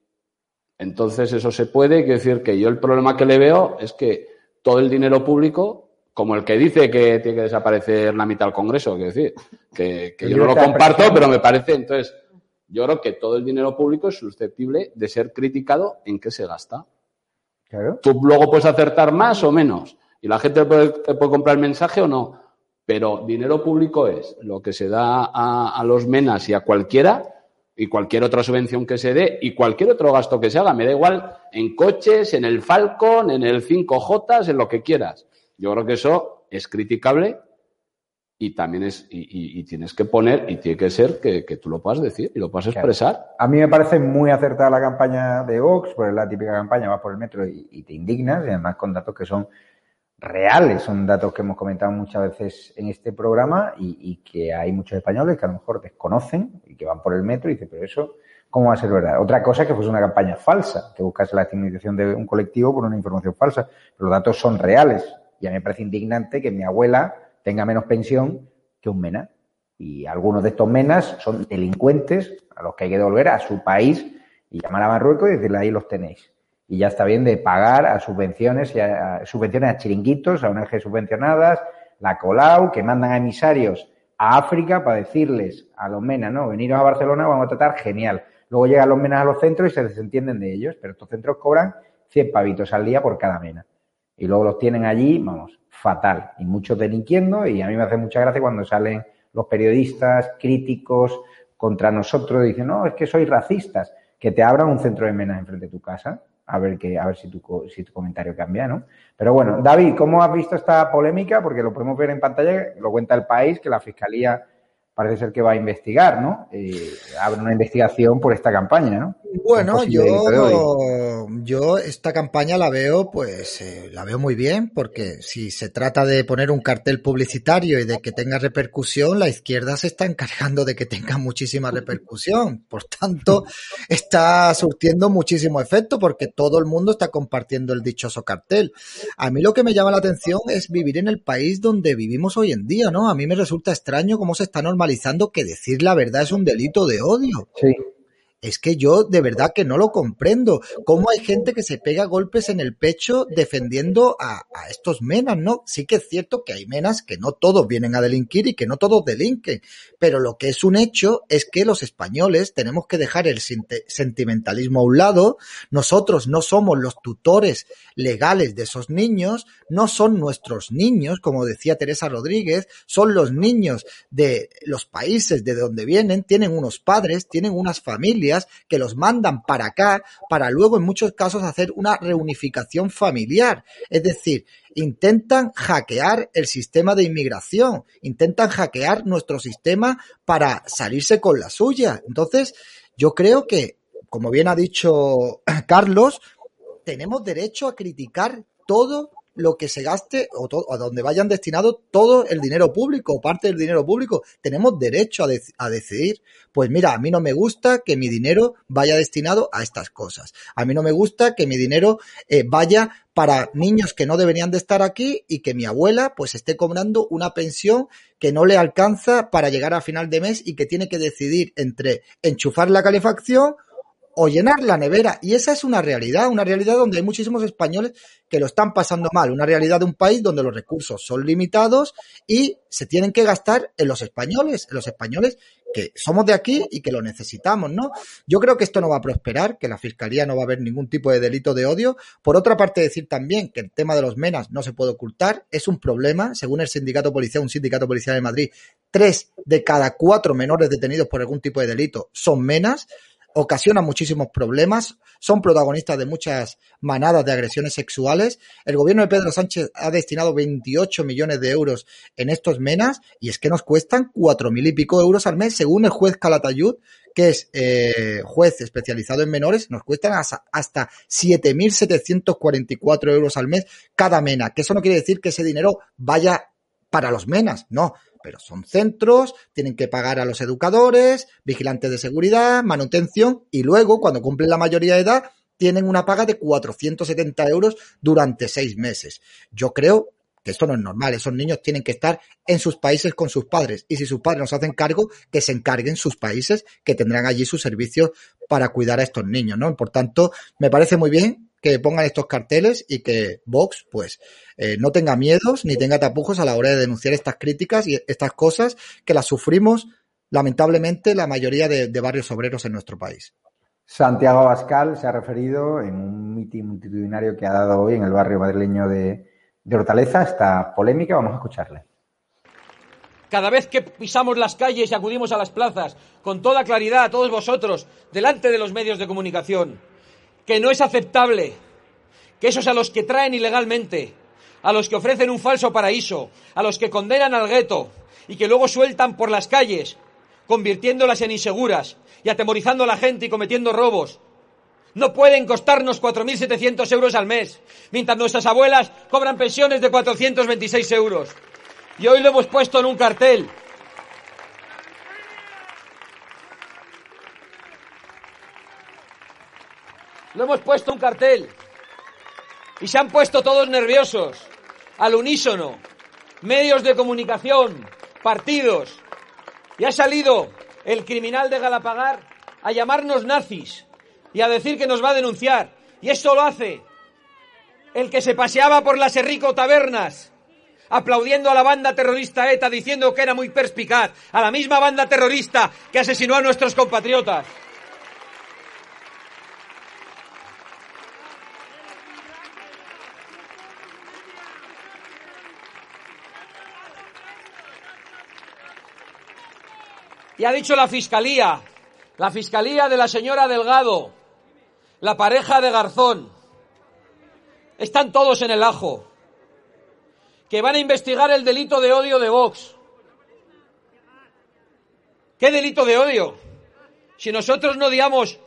entonces eso se puede. Quiero decir que yo el problema que le veo es que todo el dinero público, como el que dice que tiene que desaparecer la mitad del Congreso, quiero decir, que, yo no lo comparto, pero me parece, entonces, yo creo que todo el dinero público es susceptible de ser criticado en qué se gasta. Tú luego puedes acertar más o menos y la gente puede, puede comprar el mensaje o no, pero dinero público es lo que se da a, los menas y a cualquiera y cualquier otra subvención que se dé y cualquier otro gasto que se haga. Me da igual en coches, en el Falcon, en el 5J, en lo que quieras. Yo creo que eso es criticable y también es, y, tienes que poner, y tiene que ser que, tú lo puedas decir y lo puedas expresar. A mí me parece muy acertada la campaña de Vox, pues la típica campaña, vas por el metro y, te indignas, y además con datos que son reales, son datos que hemos comentado muchas veces en este programa y, que hay muchos españoles que a lo mejor desconocen y que van por el metro y dicen, pero eso, ¿cómo va a ser verdad? Otra cosa es que fuese una campaña falsa, que buscase la estigmatización de un colectivo por una información falsa, pero los datos son reales y a mí me parece indignante que mi abuela tenga menos pensión que un MENA. Y algunos de estos MENAS son delincuentes a los que hay que devolver a su país y llamar a Marruecos y decirle ahí los tenéis. Y ya está bien de pagar a subvenciones, y a, subvenciones a chiringuitos, a ONG subvencionadas, la Colau, que mandan a emisarios a África para decirles a los MENAS, no, veniros a Barcelona, vamos a tratar genial. Luego llegan los MENAS a los centros y se desentienden de ellos, pero estos centros cobran 100 pavitos al día por cada MENA. Y luego los tienen allí, vamos, fatal y muchos delinquiendo y a mí me hace mucha gracia cuando salen los periodistas críticos contra nosotros dicen, no, es que sois racistas, que te abran un centro de menas enfrente de tu casa, a ver que, a ver si tu, si tu comentario cambia, ¿no? Pero bueno, David, ¿cómo has visto esta polémica? Porque lo podemos ver en pantalla, lo cuenta el país, que la Fiscalía parece ser que va a investigar, ¿no? Eh, abre una investigación por esta campaña, ¿no? Bueno, yo, yo esta campaña la veo, pues, eh, la veo muy bien, porque si se trata de poner un cartel publicitario y de que tenga repercusión, la izquierda se está encargando de que tenga muchísima repercusión. Por tanto, está surtiendo muchísimo efecto porque todo el mundo está compartiendo el dichoso cartel. A mí lo que me llama la atención es vivir en el país donde vivimos hoy en día, ¿no? A mí me resulta extraño cómo se está normalizando que decir la verdad es un delito de odio. Es que yo de verdad que no lo comprendo. ¿Cómo hay gente que se pega golpes en el pecho defendiendo a, estos menas, no? Sí que es cierto que hay menas que no todos vienen a delinquir y que no todos delinquen. Pero lo que es un hecho es que los españoles tenemos que dejar el sentimentalismo a un lado. Nosotros no somos los tutores legales de esos niños, no son nuestros niños, como decía Teresa Rodríguez, son los niños de los países de donde vienen, tienen unos padres, tienen unas familias que los mandan para acá para luego en muchos casos hacer una reunificación familiar. Es decir, intentan hackear el sistema de inmigración, intentan hackear nuestro sistema para salirse con la suya. Entonces, yo creo que, como bien ha dicho Carlos, tenemos derecho a criticar todo lo que se gaste o, a donde vayan destinados todo el dinero público o parte del dinero público. Tenemos derecho a, decidir. Pues mira, a mí no me gusta que mi dinero vaya destinado a estas cosas. A mí no me gusta que mi dinero eh, vaya para niños que no deberían de estar aquí y que mi abuela pues esté cobrando una pensión que no le alcanza para llegar a final de mes y que tiene que decidir entre enchufar la calefacción o llenar la nevera. Y esa es una realidad, una realidad donde hay muchísimos españoles que lo están pasando mal, una realidad de un país donde los recursos son limitados y se tienen que gastar en los españoles, en los españoles que somos de aquí y que lo necesitamos, ¿no? Yo creo que esto no va a prosperar, que la Fiscalía no va a ver ningún tipo de delito de odio. Por otra parte, decir también que el tema de los menas no se puede ocultar, es un problema, según el sindicato policial, un sindicato policial de Madrid, tres de cada cuatro menores detenidos por algún tipo de delito son menas ocasionan muchísimos problemas, son protagonistas de muchas manadas de agresiones sexuales. El gobierno de Pedro Sánchez ha destinado 28 millones de euros en estos menas y es que nos cuestan cuatro mil y pico euros al mes, según el juez Calatayud, que es eh, juez especializado en menores, nos cuestan hasta, hasta 7.744 euros al mes cada mena, que eso no quiere decir que ese dinero vaya para los menas, no, pero son centros, tienen que pagar a los educadores, vigilantes de seguridad, manutención y luego, cuando cumplen la mayoría de edad, tienen una paga de 470 euros durante seis meses. Yo creo que esto no es normal. Esos niños tienen que estar en sus países con sus padres. Y si sus padres nos hacen cargo, que se encarguen sus países, que tendrán allí sus servicios para cuidar a estos niños, ¿no? Por tanto, me parece muy bien que pongan estos carteles y que Vox, pues, eh, no tenga miedos ni tenga tapujos a la hora de denunciar estas críticas y estas cosas que las sufrimos, lamentablemente, la mayoría de, de barrios obreros en nuestro país. Santiago Abascal se ha referido en un mitin multitudinario que ha dado hoy en el barrio madrileño de, de Hortaleza esta polémica. Vamos a escucharle. Cada vez que pisamos las calles y acudimos a las plazas, con toda claridad a todos vosotros, delante de los medios de comunicación, que no es aceptable que esos a los que traen ilegalmente, a los que ofrecen un falso paraíso, a los que condenan al gueto y que luego sueltan por las calles, convirtiéndolas en inseguras y atemorizando a la gente y cometiendo robos, no pueden costarnos 4.700 euros al mes, mientras nuestras abuelas cobran pensiones de 426 euros. Y hoy lo hemos puesto en un cartel. Lo hemos puesto un cartel. Y se han puesto todos nerviosos, al unísono, medios de comunicación, partidos. Y ha salido el criminal de Galapagar a llamarnos nazis y a decir que nos va a denunciar. Y eso lo hace el que se paseaba por las Errico tabernas aplaudiendo a la banda terrorista ETA diciendo que era muy perspicaz, a la misma banda terrorista que asesinó a nuestros compatriotas. Y ha dicho la Fiscalía, la Fiscalía de la señora Delgado, la pareja de Garzón, están todos en el ajo, que van a investigar el delito de odio de Vox. ¿Qué delito de odio? Si nosotros no odiamos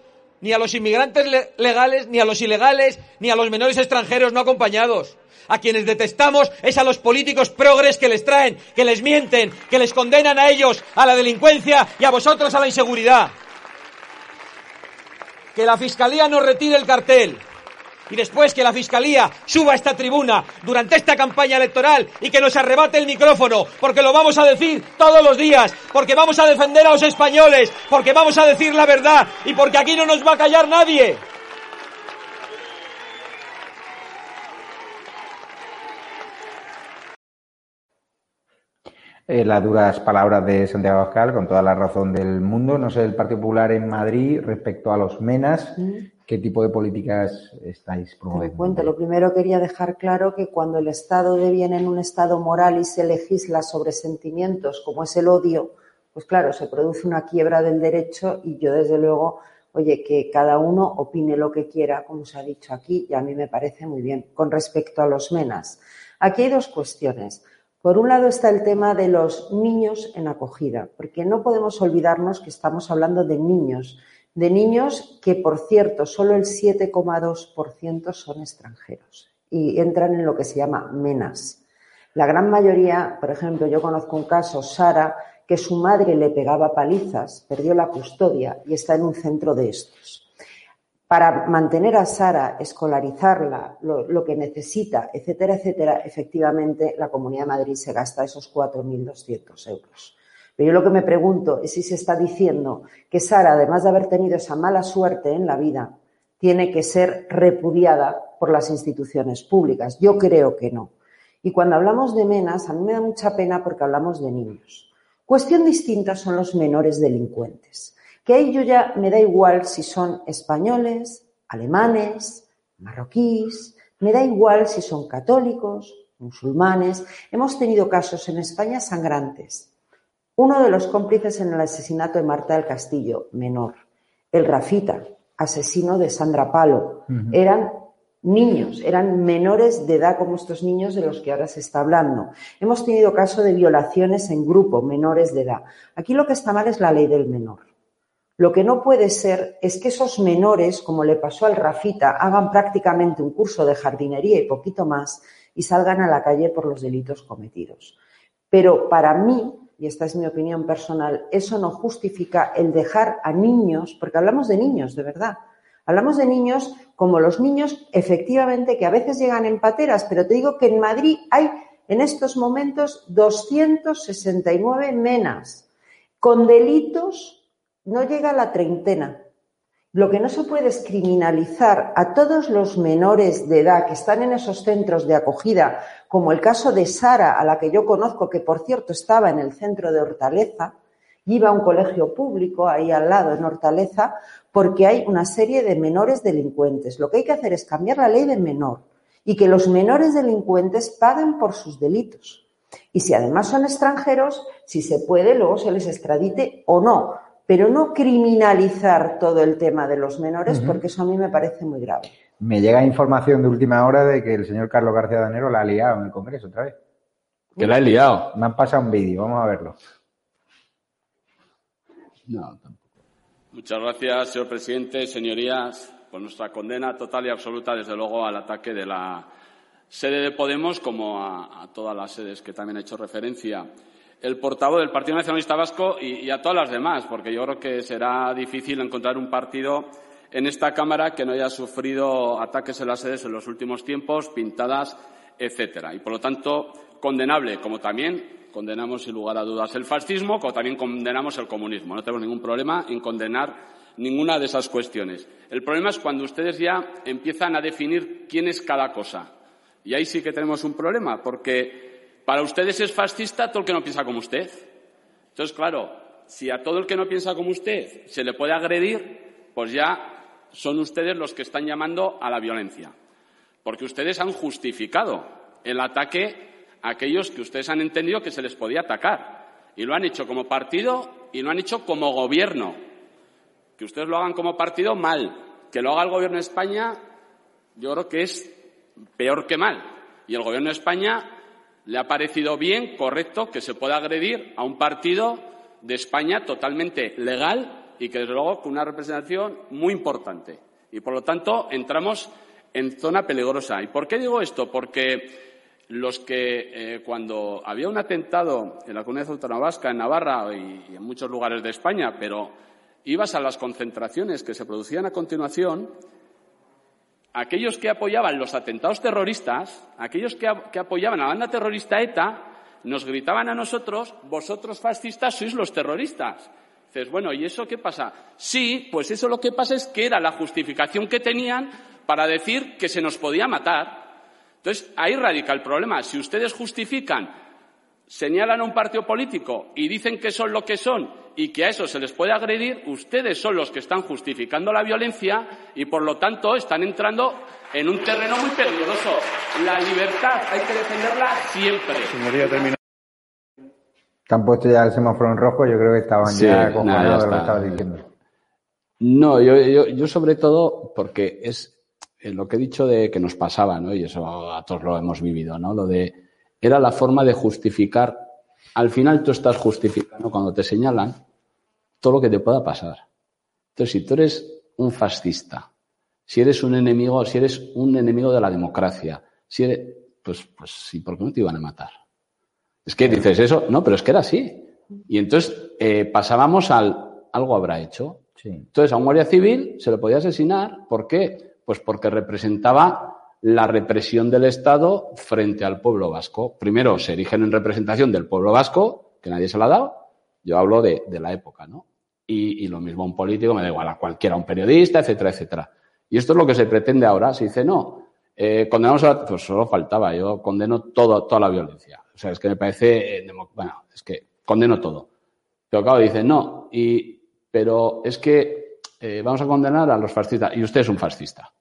ni a los inmigrantes legales, ni a los ilegales, ni a los menores extranjeros no acompañados. A quienes detestamos es a los políticos progres que les traen, que les mienten, que les condenan a ellos a la delincuencia y a vosotros a la inseguridad que la Fiscalía nos retire el cartel y después que la Fiscalía suba a esta tribuna durante esta campaña electoral y que nos arrebate el micrófono, porque lo vamos a decir todos los días, porque vamos a defender a los españoles, porque vamos a decir la verdad y porque aquí no nos va a callar nadie. Eh, las duras palabras de Santiago Abascal, con toda la razón del mundo. No sé, el Partido Popular en Madrid, respecto a los MENAS, ¿qué tipo de políticas estáis promoviendo? Cuento. Lo primero quería dejar claro que cuando el Estado deviene en un Estado moral y se legisla sobre sentimientos como es el odio, pues claro, se produce una quiebra del derecho y yo desde luego, oye, que cada uno opine lo que quiera, como se ha dicho aquí, y a mí me parece muy bien. Con respecto a los MENAS, aquí hay dos cuestiones. Por un lado está el tema de los niños en acogida, porque no podemos olvidarnos que estamos hablando de niños, de niños que, por cierto, solo el 7,2% son extranjeros y entran en lo que se llama MENAS. La gran mayoría, por ejemplo, yo conozco un caso, Sara, que su madre le pegaba palizas, perdió la custodia y está en un centro de estos para mantener a Sara, escolarizarla, lo, que necesita, etcétera, etcétera, efectivamente la Comunidad de Madrid se gasta esos 4.200 euros. Pero yo lo que me pregunto es si se está diciendo que Sara, además de haber tenido esa mala suerte en la vida, tiene que ser repudiada por las instituciones públicas. Yo creo que no. Y cuando hablamos de menas, a mí me da mucha pena porque hablamos de niños. Cuestión distinta son los menores delincuentes que a ello ya me da igual si son españoles, alemanes, marroquíes, me da igual si son católicos, musulmanes. Hemos tenido casos en España sangrantes. Uno de los cómplices en el asesinato de Marta del Castillo, menor. El Rafita, asesino de Sandra Palo. Eran niños, eran menores de edad como estos niños de los que ahora se está hablando. Hemos tenido caso de violaciones en grupo, menores de edad. Aquí lo que está mal es la ley del menor. Lo que no puede ser es que esos menores, como le pasó al Rafita, hagan prácticamente un curso de jardinería y poquito más y salgan a la calle por los delitos cometidos. Pero para mí, y esta es mi opinión personal, eso no justifica el dejar a niños, porque hablamos de niños, de verdad, Hablamos de niños como los niños, efectivamente, que a veces llegan en pateras, pero te digo que en Madrid hay en estos momentos 269 menas con delitos, no llega a la treintena. Lo que no se puede es criminalizar a todos los menores de edad que están en esos centros de acogida, como el caso de Sara, a la que yo conozco, que por cierto estaba en el centro de Hortaleza, iba a un colegio público ahí al lado, en Hortaleza, porque hay una serie de menores delincuentes. Lo que hay que hacer es cambiar la ley de menor y que los menores delincuentes paguen por sus delitos. Y si además son extranjeros, si se puede, luego se les extradite o no pero no criminalizar todo el tema de los menores, porque eso a mí me parece muy grave. Me llega información de última hora de que el señor Carlos García Danero la ha liado en el Congreso otra vez. ¿Que la ha liado? Me han pasado un vídeo, vamos a verlo. No, tampoco. Muchas gracias, señor presidente, señorías, por nuestra condena total y absoluta, desde luego, al ataque de la sede de Podemos, como a, a todas las sedes que también ha hecho referencia el portavoz del Partido Nacionalista Vasco y, a todas las demás, porque yo creo que será difícil encontrar un partido en esta Cámara que no haya sufrido ataques en las sedes en los últimos tiempos, pintadas, etcétera. Y, por lo tanto, condenable, como también condenamos, sin lugar a dudas, el fascismo, como también condenamos el comunismo. No tenemos ningún problema en condenar ninguna de esas cuestiones. El problema es cuando ustedes ya empiezan a definir quién es cada cosa. Y ahí sí que tenemos un problema, porque para ustedes es fascista todo el que no piensa como usted. Entonces, claro, si a todo el que no piensa como usted se le puede agredir, pues ya son ustedes los que están llamando a la violencia. Porque ustedes han justificado el ataque a aquellos que ustedes han entendido que se les podía atacar. Y lo han hecho como partido y lo han hecho como gobierno. Que ustedes lo hagan como partido, mal. Que lo haga el gobierno de España, yo creo que es peor que mal. Y el gobierno de España le ha parecido bien, correcto, que se pueda agredir a un partido de España totalmente legal y que, desde luego, con una representación muy importante. Y, por lo tanto, entramos en zona peligrosa. ¿Y por qué digo esto? Porque los que, eh, cuando había un atentado en la comunidad autónoma vasca, en Navarra y en muchos lugares de España, pero ibas a las concentraciones que se producían a continuación, aquellos que apoyaban los atentados terroristas, aquellos que, apoyaban a la banda terrorista ETA, nos gritaban a nosotros, vosotros fascistas sois los terroristas. Dices, bueno, ¿y eso qué pasa? Sí, pues eso lo que pasa es que era la justificación que tenían para decir que se nos podía matar. Entonces, ahí radica el problema. Si ustedes justifican, señalan a un partido político y dicen que son lo que son y que a eso se les puede agredir, ustedes son los que están justificando la violencia y, por lo tanto, están entrando en un terreno muy peligroso. La libertad hay que defenderla siempre. Señoría, termina. Te han puesto ya el semáforo en rojo, yo creo que estaban ya acompañados de lo que estabas diciendo. No, yo, yo, yo, sobre todo, porque es lo que he dicho de que nos pasaba, ¿no? Y eso a todos lo hemos vivido, ¿no? Lo de, era la forma de justificar. Al final tú estás justificando cuando te señalan todo lo que te pueda pasar. Entonces, si tú eres un fascista, si eres un enemigo, si eres un enemigo de la democracia, si eres, pues, pues sí, ¿por qué no te iban a matar? Es que dices eso, no, pero es que era así. Y entonces eh, pasábamos al algo habrá hecho. Entonces, a un guardia civil se le podía asesinar. ¿Por qué? Pues porque representaba la represión del Estado frente al pueblo vasco. Primero, se erigen en representación del pueblo vasco, que nadie se la ha dado, yo hablo de, la época, ¿no? Y, lo mismo un político, me da igual a cualquiera, un periodista, etcétera, etcétera. Y esto es lo que se pretende ahora. Se dice, no, eh, condenamos a Pues solo faltaba, yo condeno todo, toda la violencia. O sea, es que me parece, eh, bueno, es que condeno todo. Pero claro, dice, no, y, pero es que eh, vamos a condenar a los fascistas. Y usted es un fascista.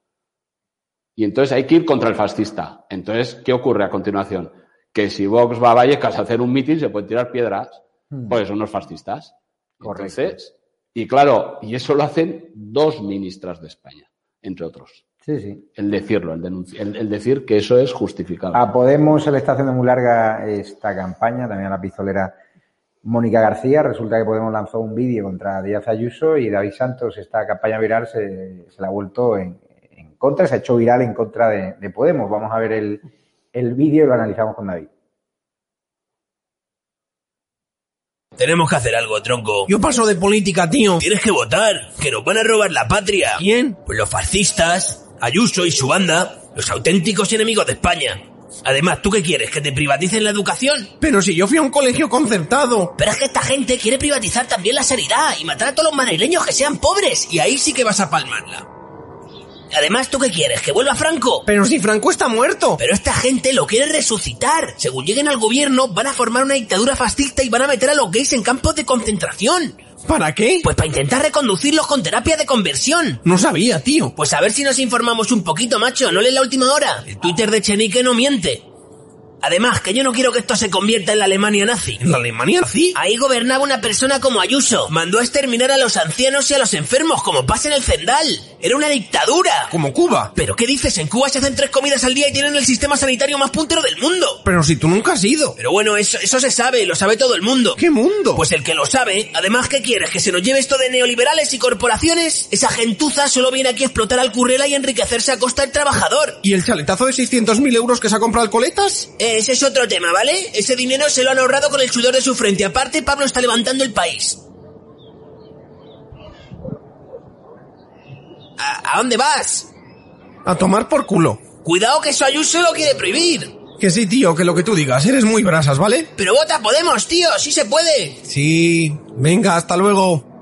Y entonces hay que ir contra el fascista. Entonces, ¿qué ocurre a continuación? Que si Vox va a Vallecas a hacer un mitin, se pueden tirar piedras Mm. Pues son los fascistas. y claro, y eso lo hacen dos ministras de España, entre otros. Sí, sí. El decirlo, el, el, decir que eso es justificable. A Podemos se le está haciendo muy larga esta campaña, también a la pistolera Mónica García. Resulta que Podemos lanzó un vídeo contra Díaz Ayuso y David Santos, esta campaña viral, se, la ha vuelto en, contra, se ha hecho viral en contra de, de Podemos. Vamos a ver el, el vídeo y lo analizamos con David. Tenemos que hacer algo, tronco. Yo paso de política, tío. Tienes que votar, que nos van a robar la patria. ¿Quién? Pues los fascistas, Ayuso y su banda, los auténticos enemigos de España. Además, ¿tú qué quieres? ¿Que te privaticen la educación? Pero si yo fui a un colegio concertado. Pero es que esta gente quiere privatizar también la sanidad y matar a todos los madrileños que sean pobres. Y ahí sí que vas a palmarla. Además, ¿tú qué quieres? ¿Que vuelva Franco? Pero si Franco está muerto. Pero esta gente lo quiere resucitar. Según lleguen al gobierno, van a formar una dictadura fascista y van a meter a los gays en campos de concentración. ¿Para qué? Pues para intentar reconducirlos con terapia de conversión. No sabía, tío. Pues a ver si nos informamos un poquito, macho. No lees la última hora. El Twitter de Chenique no miente. Además, que yo no quiero que esto se convierta en la Alemania nazi. ¿En la Alemania nazi? Ahí gobernaba una persona como Ayuso. Mandó a exterminar a los ancianos y a los enfermos, como pasa en el Zendal. Era una dictadura. Como Cuba. ¿Pero qué dices? En Cuba se hacen tres comidas al día y tienen el sistema sanitario más puntero del mundo. Pero si tú nunca has ido. Pero bueno, eso, eso se sabe, lo sabe todo el mundo. ¿Qué mundo? Pues el que lo sabe. Además, ¿qué quieres? ¿Que se nos lleve esto de neoliberales y corporaciones? Esa gentuza solo viene aquí a explotar al currela y enriquecerse a costa del trabajador. ¿Y el chaletazo de 600.000 euros que se ha comprado al coletas? Ese es otro tema, ¿vale? Ese dinero se lo han ahorrado con el sudor de su frente. Aparte, Pablo está levantando el país. ¿A, a dónde vas? A tomar por culo. Cuidado que eso Ayuso lo quiere prohibir. Que sí, tío, que lo que tú digas, eres muy brasas, ¿vale? Pero vota Podemos, tío, sí se puede. Sí, venga, hasta luego.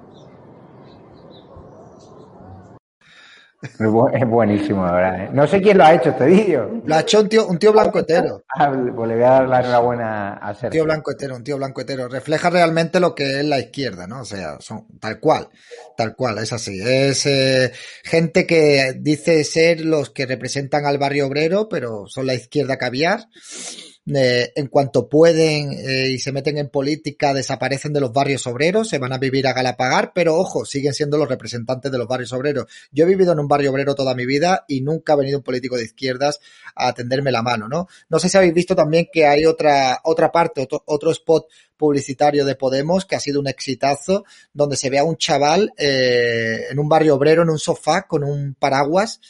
Es buenísimo, la verdad. ¿eh? No sé quién lo ha hecho este vídeo. Lo ha hecho un tío, un tío blanco hetero. Ah, pues le voy a dar la enhorabuena a Un Sergio. tío blanco hetero, un tío blanco hetero. Refleja realmente lo que es la izquierda, ¿no? O sea, son tal cual, tal cual, es así. Es eh, gente que dice ser los que representan al barrio obrero, pero son la izquierda caviar. Eh, en cuanto pueden eh, y se meten en política, desaparecen de los barrios obreros, se van a vivir a Galapagar, pero ojo, siguen siendo los representantes de los barrios obreros. Yo he vivido en un barrio obrero toda mi vida y nunca ha venido un político de izquierdas a tenderme la mano, ¿no? No sé si habéis visto también que hay otra, otra parte, otro, otro spot publicitario de Podemos que ha sido un exitazo, donde se ve a un chaval eh, en un barrio obrero, en un sofá, con un paraguas,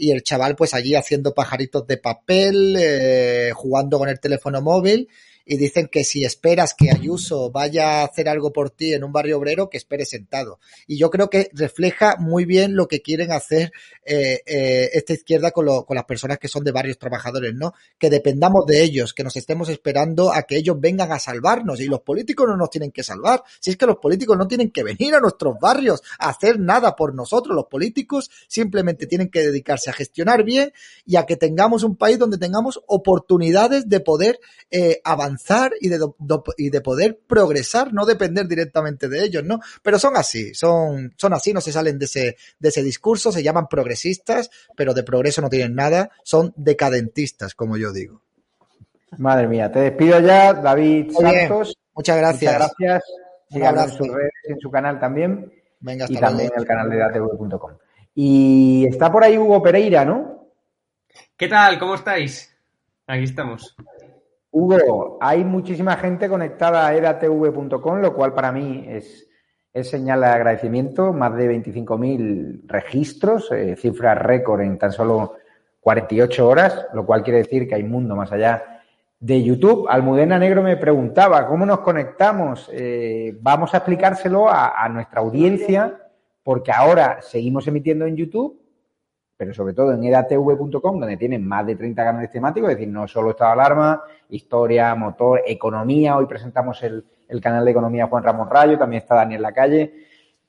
y el chaval pues allí haciendo pajaritos de papel, eh, jugando con el teléfono móvil, y dicen que si esperas que Ayuso vaya a hacer algo por ti en un barrio obrero, que espere sentado. Y yo creo que refleja muy bien lo que quieren hacer eh, eh, esta izquierda con, lo- con las personas que son de barrios trabajadores, ¿no? Que dependamos de ellos, que nos estemos esperando a que ellos vengan a salvarnos. Y los políticos no nos tienen que salvar. Si es que los políticos no tienen que venir a nuestros barrios a hacer nada por nosotros. Los políticos simplemente tienen que dedicarse a gestionar bien y a que tengamos un país donde tengamos oportunidades de poder eh, avanzar y de, do- y de poder progresar, no depender directamente de ellos, ¿no? Pero son así, son, son así, no se salen de ese, de ese discurso, se llaman progresistas, pero de progreso no tienen nada, son decadentistas, como yo digo. Madre mía, te despido ya, David Santos. muchas gracias. Muchas gracias. Un Síganlo en abrazo. sus redes, en su canal también. Venga, y hasta también en el canal de datv.com. Y está por ahí Hugo Pereira, ¿no? ¿Qué tal? ¿Cómo estáis? Aquí estamos. Hugo, hay muchísima gente conectada a edatv.com, lo cual para mí es, es señal de agradecimiento. Más de 25.000 registros, eh, cifra récord en tan solo 48 horas, lo cual quiere decir que hay mundo más allá de YouTube. Almudena Negro me preguntaba, ¿cómo nos conectamos? Eh, vamos a explicárselo a, a nuestra audiencia, porque ahora seguimos emitiendo en YouTube, pero sobre todo en edatv.com, donde tienen más de 30 canales temáticos, es decir, no solo estado de alarma, historia, motor, economía. Hoy presentamos el, el canal de economía Juan Ramón Rayo, también está Daniel Lacalle.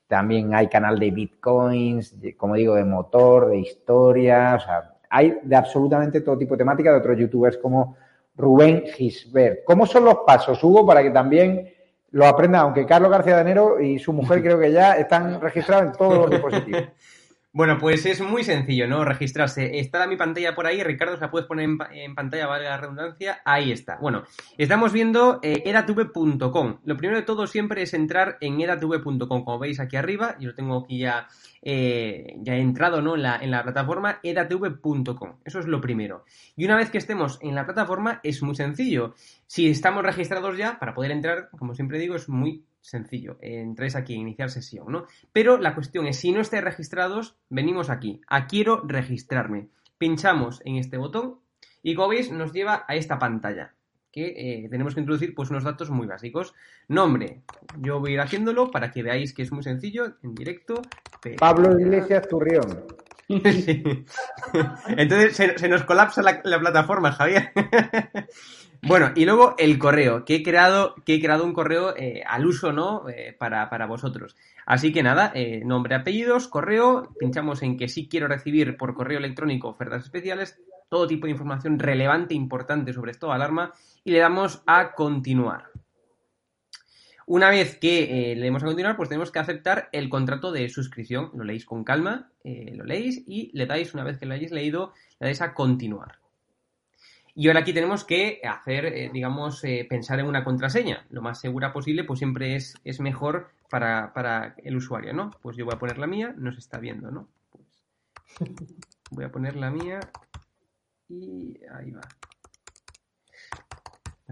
También hay canal de bitcoins, de- como digo, de motor, de historia. O sea, hay de absolutamente todo tipo de temática de otros youtubers como Rubén Gisbert. ¿Cómo son los pasos, Hugo, para que también lo aprendan? Aunque Carlos García de Enero y su mujer creo que ya están registrados en todos los dispositivos. Bueno, pues es muy sencillo, ¿no? Registrarse. Está mi pantalla por ahí, Ricardo, la puedes poner en pantalla, vale la redundancia. Ahí está. Bueno, estamos viendo eh, edatv.com. Lo primero de todo siempre es entrar en edatv.com. Como veis aquí arriba, yo lo tengo aquí ya, eh, ya entrado, ¿no? En la, en la plataforma edatv.com. Eso es lo primero. Y una vez que estemos en la plataforma, es muy sencillo. Si estamos registrados ya, para poder entrar, como siempre digo, es muy sencillo. Entráis aquí, iniciar sesión, ¿no? Pero la cuestión es, si no estáis registrados, venimos aquí, a quiero registrarme. Pinchamos en este botón y como veis nos lleva a esta pantalla. que eh, tenemos que introducir pues unos datos muy básicos. Nombre, yo voy a ir haciéndolo para que veáis que es muy sencillo, en directo. Pablo Iglesias Turrión. Entonces se, nos colapsa la, plataforma, Javier. bueno, y luego el correo, que he creado, que he creado un correo eh, al uso, ¿no? Eh, para, para, vosotros. Así que nada, eh, nombre, apellidos, correo, pinchamos en que sí quiero recibir por correo electrónico ofertas especiales, todo tipo de información relevante, importante sobre esto, alarma, y le damos a continuar. Una vez que eh, le demos a continuar, pues tenemos que aceptar el contrato de suscripción. Lo leéis con calma, eh, lo leéis y le dais, una vez que lo hayáis leído, le dais a continuar. Y ahora aquí tenemos que hacer, eh, digamos, pensar en una contraseña. Lo más segura posible, pues siempre es, es mejor para, para, el usuario, ¿no? Pues yo voy a poner la mía, no se está viendo, ¿no? Pues voy a poner la mía y ahí va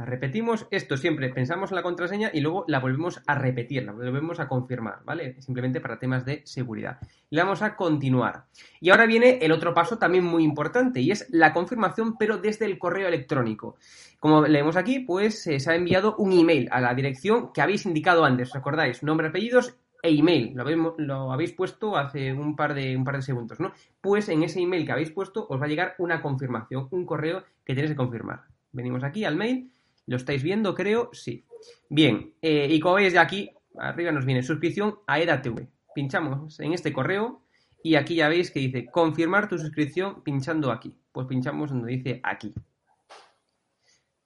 repetimos, esto siempre pensamos en la contraseña y luego la volvemos a repetir, la volvemos a confirmar, ¿vale? Simplemente para temas de seguridad. Le vamos a continuar. Y ahora viene el otro paso también muy importante y es la confirmación, pero desde el correo electrónico. Como leemos aquí, pues eh, se ha enviado un email a la dirección que habéis indicado antes, ¿os acordáis? Nombre, apellidos e email. Lo habéis, lo habéis puesto hace un par, de, un par de segundos, ¿no? Pues en ese email que habéis puesto os va a llegar una confirmación, un correo que tenéis que confirmar. Venimos aquí al mail ¿Lo estáis viendo, creo? Sí. Bien, eh, y como veis de aquí, arriba nos viene suscripción a EDATV. Pinchamos en este correo y aquí ya veis que dice confirmar tu suscripción pinchando aquí. Pues pinchamos donde dice aquí.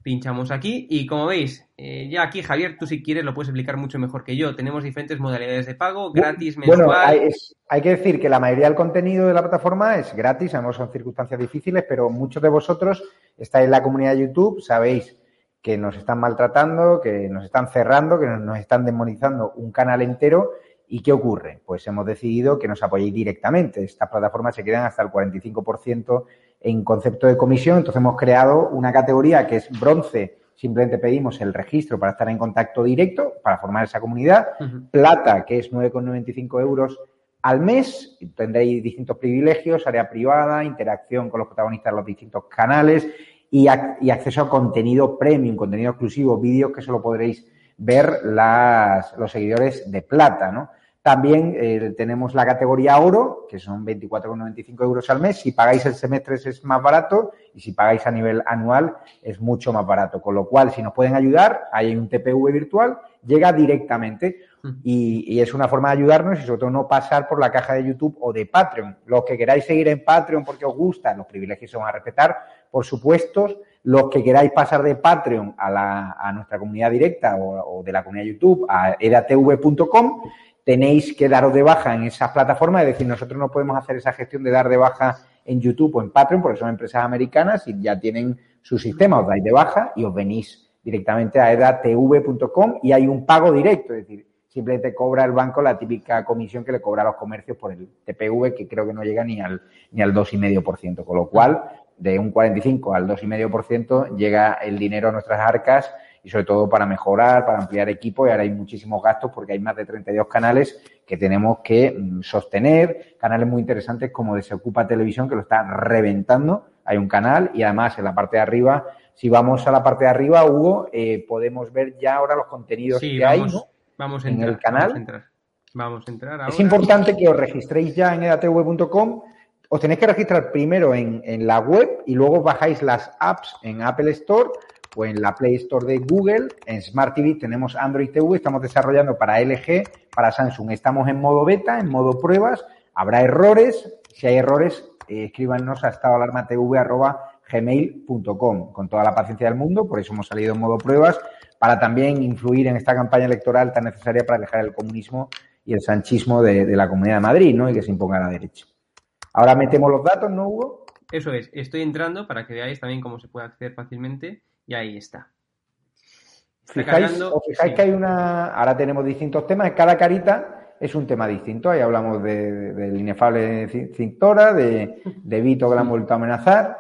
Pinchamos aquí y como veis, eh, ya aquí Javier, tú si quieres lo puedes explicar mucho mejor que yo. Tenemos diferentes modalidades de pago, gratis, mensual. Bueno, hay, hay, que decir que la mayoría del contenido de la plataforma es gratis, sabemos son circunstancias difíciles, pero muchos de vosotros estáis en la comunidad de YouTube, sabéis que nos están maltratando, que nos están cerrando, que nos están demonizando un canal entero. ¿Y qué ocurre? Pues hemos decidido que nos apoyéis directamente. Estas plataformas se quedan hasta el 45% en concepto de comisión. Entonces hemos creado una categoría que es bronce. Simplemente pedimos el registro para estar en contacto directo, para formar esa comunidad. Plata, que es 9,95 euros al mes. Tendréis distintos privilegios, área privada, interacción con los protagonistas de los distintos canales y, acceso a contenido premium, contenido exclusivo, vídeos que solo podréis ver las, los seguidores de plata, ¿no? También eh, tenemos la categoría oro, que son 24,95 euros al mes. Si pagáis el semestre es más barato y si pagáis a nivel anual es mucho más barato. Con lo cual, si nos pueden ayudar, hay un TPV virtual, llega directamente y, y, es una forma de ayudarnos y sobre todo no pasar por la caja de YouTube o de Patreon. Los que queráis seguir en Patreon porque os gusta, los privilegios se van a respetar, por supuesto. Los que queráis pasar de Patreon a, la, a nuestra comunidad directa o, de la comunidad YouTube a edatv.com, tenéis que daros de baja en esas plataformas. Es decir, nosotros no podemos hacer esa gestión de dar de baja en YouTube o en Patreon porque son empresas americanas y ya tienen su sistema. Os dais de baja y os venís directamente a edatv.com y hay un pago directo. Es decir, simplemente cobra el banco la típica comisión que le cobra a los comercios por el TPV, que creo que no llega ni al, ni al 2,5%. Con lo cual, de un 45 al 2,5% llega el dinero a nuestras arcas y sobre todo para mejorar, para ampliar equipo y ahora hay muchísimos gastos porque hay más de 32 canales que tenemos que mm, sostener, canales muy interesantes como Desocupa Televisión que lo está reventando, hay un canal y además en la parte de arriba, si vamos a la parte de arriba, Hugo, eh, podemos ver ya ahora los contenidos que hay, ¿no? Vamos a entrar, en el canal. Vamos a entrar. Vamos a entrar ahora. Es importante que os registréis ya en edatv.com. Os tenéis que registrar primero en, la web y luego bajáis las apps en Apple Store o en la Play Store de Google. En Smart TV tenemos Android TV, estamos desarrollando para LG, para Samsung. Estamos en modo beta, en modo pruebas. Habrá errores. Si hay errores, eh, escríbanos a estadoalarmatv.gmail.com con toda la paciencia del mundo. Por eso hemos salido en modo pruebas para también influir en esta campaña electoral tan necesaria para alejar el comunismo y el sanchismo de, la Comunidad de Madrid, ¿no? Y que se imponga la derecha. Ahora metemos los datos, ¿no, Hugo? Eso es. Estoy entrando para que veáis también cómo se puede acceder fácilmente y ahí está. fijáis, os fijáis que hay una... Ahora tenemos distintos temas. Cada carita es un tema distinto. Ahí hablamos del inefable Cintora, de, de Vito que la han vuelto a amenazar.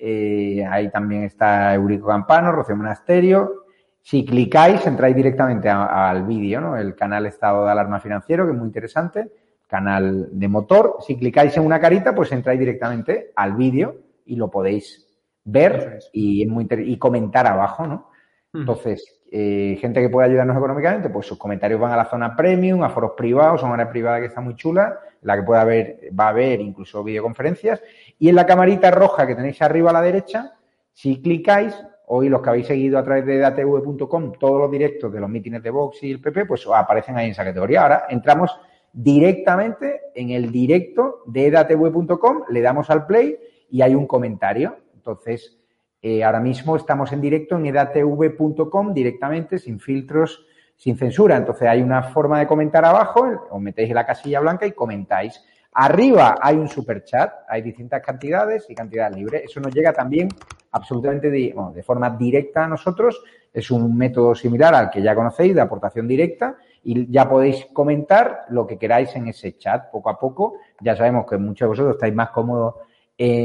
Eh, ahí también está Eurico Campano, Rocío Monasterio, si clicáis, entráis directamente al vídeo, ¿no? El canal Estado de Alarma Financiero, que es muy interesante, canal de motor. Si clicáis en una carita, pues entráis directamente al vídeo y lo podéis ver y, es muy y comentar abajo, ¿no? Entonces, eh, gente que puede ayudarnos económicamente, pues sus comentarios van a la zona premium, a foros privados, son área privada que está muy chula, la que puede haber, va a haber incluso videoconferencias. Y en la camarita roja que tenéis arriba a la derecha, si clicáis, hoy los que habéis seguido a través de datv.com todos los directos de los mítines de Vox y el PP, pues aparecen ahí en esa categoría. Ahora entramos directamente en el directo de edatv.com, le damos al play y hay un comentario. Entonces, eh, ahora mismo estamos en directo en edatv.com directamente, sin filtros, sin censura. Entonces, hay una forma de comentar abajo, os metéis en la casilla blanca y comentáis. Arriba hay un super chat, hay distintas cantidades y cantidad libre. Eso nos llega también absolutamente de, de forma directa a nosotros. Es un método similar al que ya conocéis de aportación directa y ya podéis comentar lo que queráis en ese chat poco a poco. Ya sabemos que muchos de vosotros estáis más cómodos,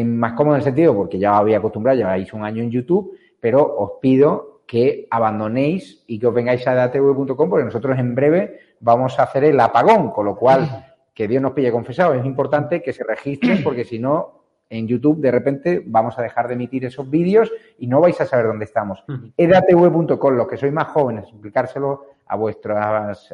más cómodos en el sentido porque ya os había acostumbrado, lleváis un año en YouTube, pero os pido que abandonéis y que os vengáis a datv.com porque nosotros en breve vamos a hacer el apagón, con lo cual que Dios nos pille confesado. Es importante que se registren porque si no, en YouTube de repente vamos a dejar de emitir esos vídeos y no vais a saber dónde estamos. edatv.com, los que sois más jóvenes, explicárselo a vuestros,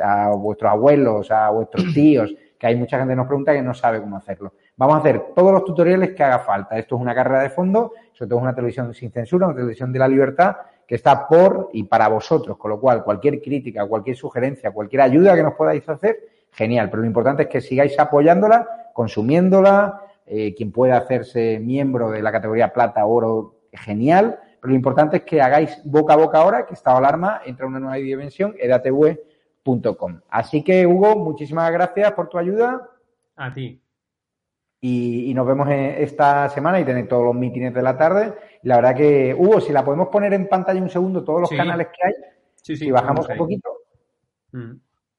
a vuestros abuelos, a vuestros tíos, que hay mucha gente que nos pregunta que no sabe cómo hacerlo. Vamos a hacer todos los tutoriales que haga falta. Esto es una carrera de fondo, sobre todo es una televisión sin censura, una televisión de la libertad que está por y para vosotros, con lo cual cualquier crítica, cualquier sugerencia, cualquier ayuda que nos podáis hacer, genial. Pero lo importante es que sigáis apoyándola, consumiéndola, eh, quien pueda hacerse miembro de la categoría plata, oro, genial pero lo importante es que hagáis boca a boca ahora que estado alarma entra una nueva dimensión, edatv.com. Así que, Hugo, muchísimas gracias por tu ayuda. A ti. Y, nos vemos esta semana y tener todos los mítines de la tarde. la verdad que, Hugo, si la podemos poner en pantalla un segundo, todos los canales que hay, sí, sí, si bajamos un poquito. Mm.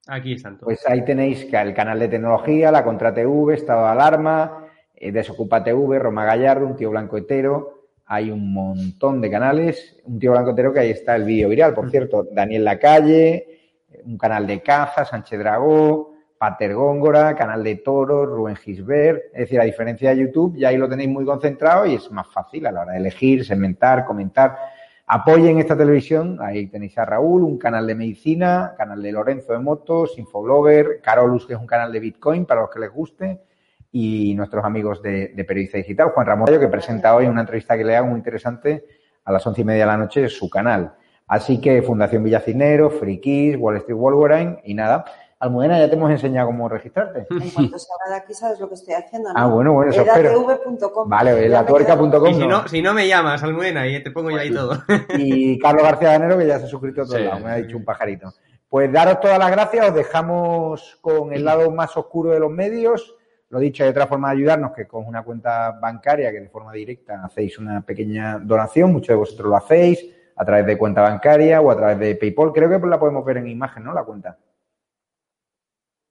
Aquí están todos. Pues ahí tenéis el canal de tecnología, la Contra TV, Estado de Alarma, eh, Desocupa TV, Roma Gallardo, un tío blanco hetero, hay un montón de canales. Un tío blanco entero que ahí está el vídeo viral, por cierto. Daniel Lacalle, un canal de caza, Sánchez Dragó, Pater Góngora, canal de toros, Rubén Gisbert. Es decir, a diferencia de YouTube, ya ahí lo tenéis muy concentrado y es más fácil a la hora de elegir, segmentar, comentar. Apoyen esta televisión, ahí tenéis a Raúl, un canal de medicina, canal de Lorenzo de motos, Infoblogger, Carolus, que es un canal de Bitcoin para los que les guste, y nuestros amigos de, de Periodista Digital, Juan Ramón que presenta hoy una entrevista que le hago muy interesante a las once y media de la noche en su canal. Así que Fundación Villacinero, Frikis, Wall Street Wolverine y nada. Almudena, ya te hemos enseñado cómo registrarte. En cuanto salga de aquí sabes lo que estoy haciendo. Ah, bueno, bueno, eso espero. Vale, latuerca.com. Y si no, si no me llamas, Almudena, y te pongo yo ahí todo. Y Carlos García Ganero, que ya se ha suscrito a todos lados, me ha dicho un pajarito. Pues daros todas las gracias, os dejamos con el lado más oscuro de los medios lo dicho, hay otra forma de ayudarnos que con una cuenta bancaria que de forma directa hacéis una pequeña donación, muchos de vosotros lo hacéis a través de cuenta bancaria o a través de PayPal. Creo que la podemos ver en imagen, ¿no? La cuenta.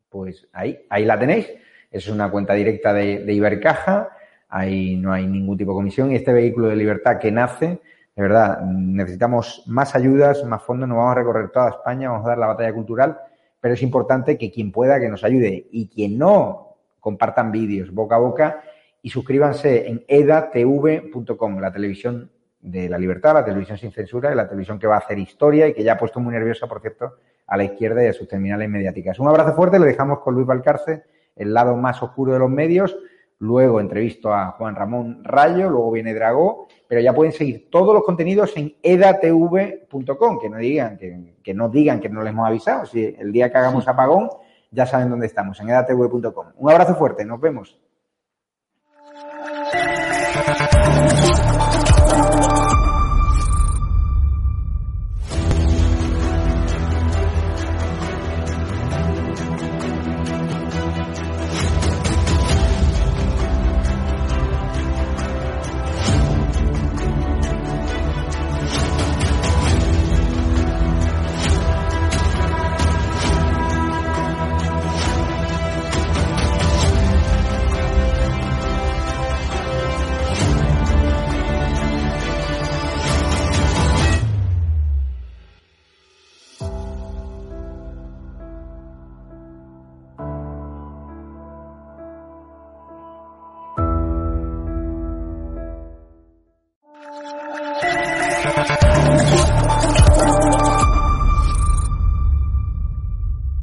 Pues ahí, ahí la tenéis. Es una cuenta directa de, de Ibercaja. Ahí no hay ningún tipo de comisión. Y este vehículo de libertad que nace, de verdad, necesitamos más ayudas, más fondos. Nos vamos a recorrer toda España, vamos a dar la batalla cultural. Pero es importante que quien pueda que nos ayude. Y quien no compartan vídeos boca a boca y suscríbanse en edatv.com, la televisión de la libertad, la televisión sin censura y la televisión que va a hacer historia y que ya ha puesto muy nerviosa, por cierto, a la izquierda y a sus terminales mediáticas. Un abrazo fuerte, le dejamos con Luis Valcarce, el lado más oscuro de los medios. Luego entrevisto a Juan Ramón Rayo, luego viene Dragó, pero ya pueden seguir todos los contenidos en edatv.com, que no digan que, que no digan que no les hemos avisado. Si el día que hagamos apagón, ya saben dónde estamos, en edatv.com. Un abrazo fuerte, nos vemos.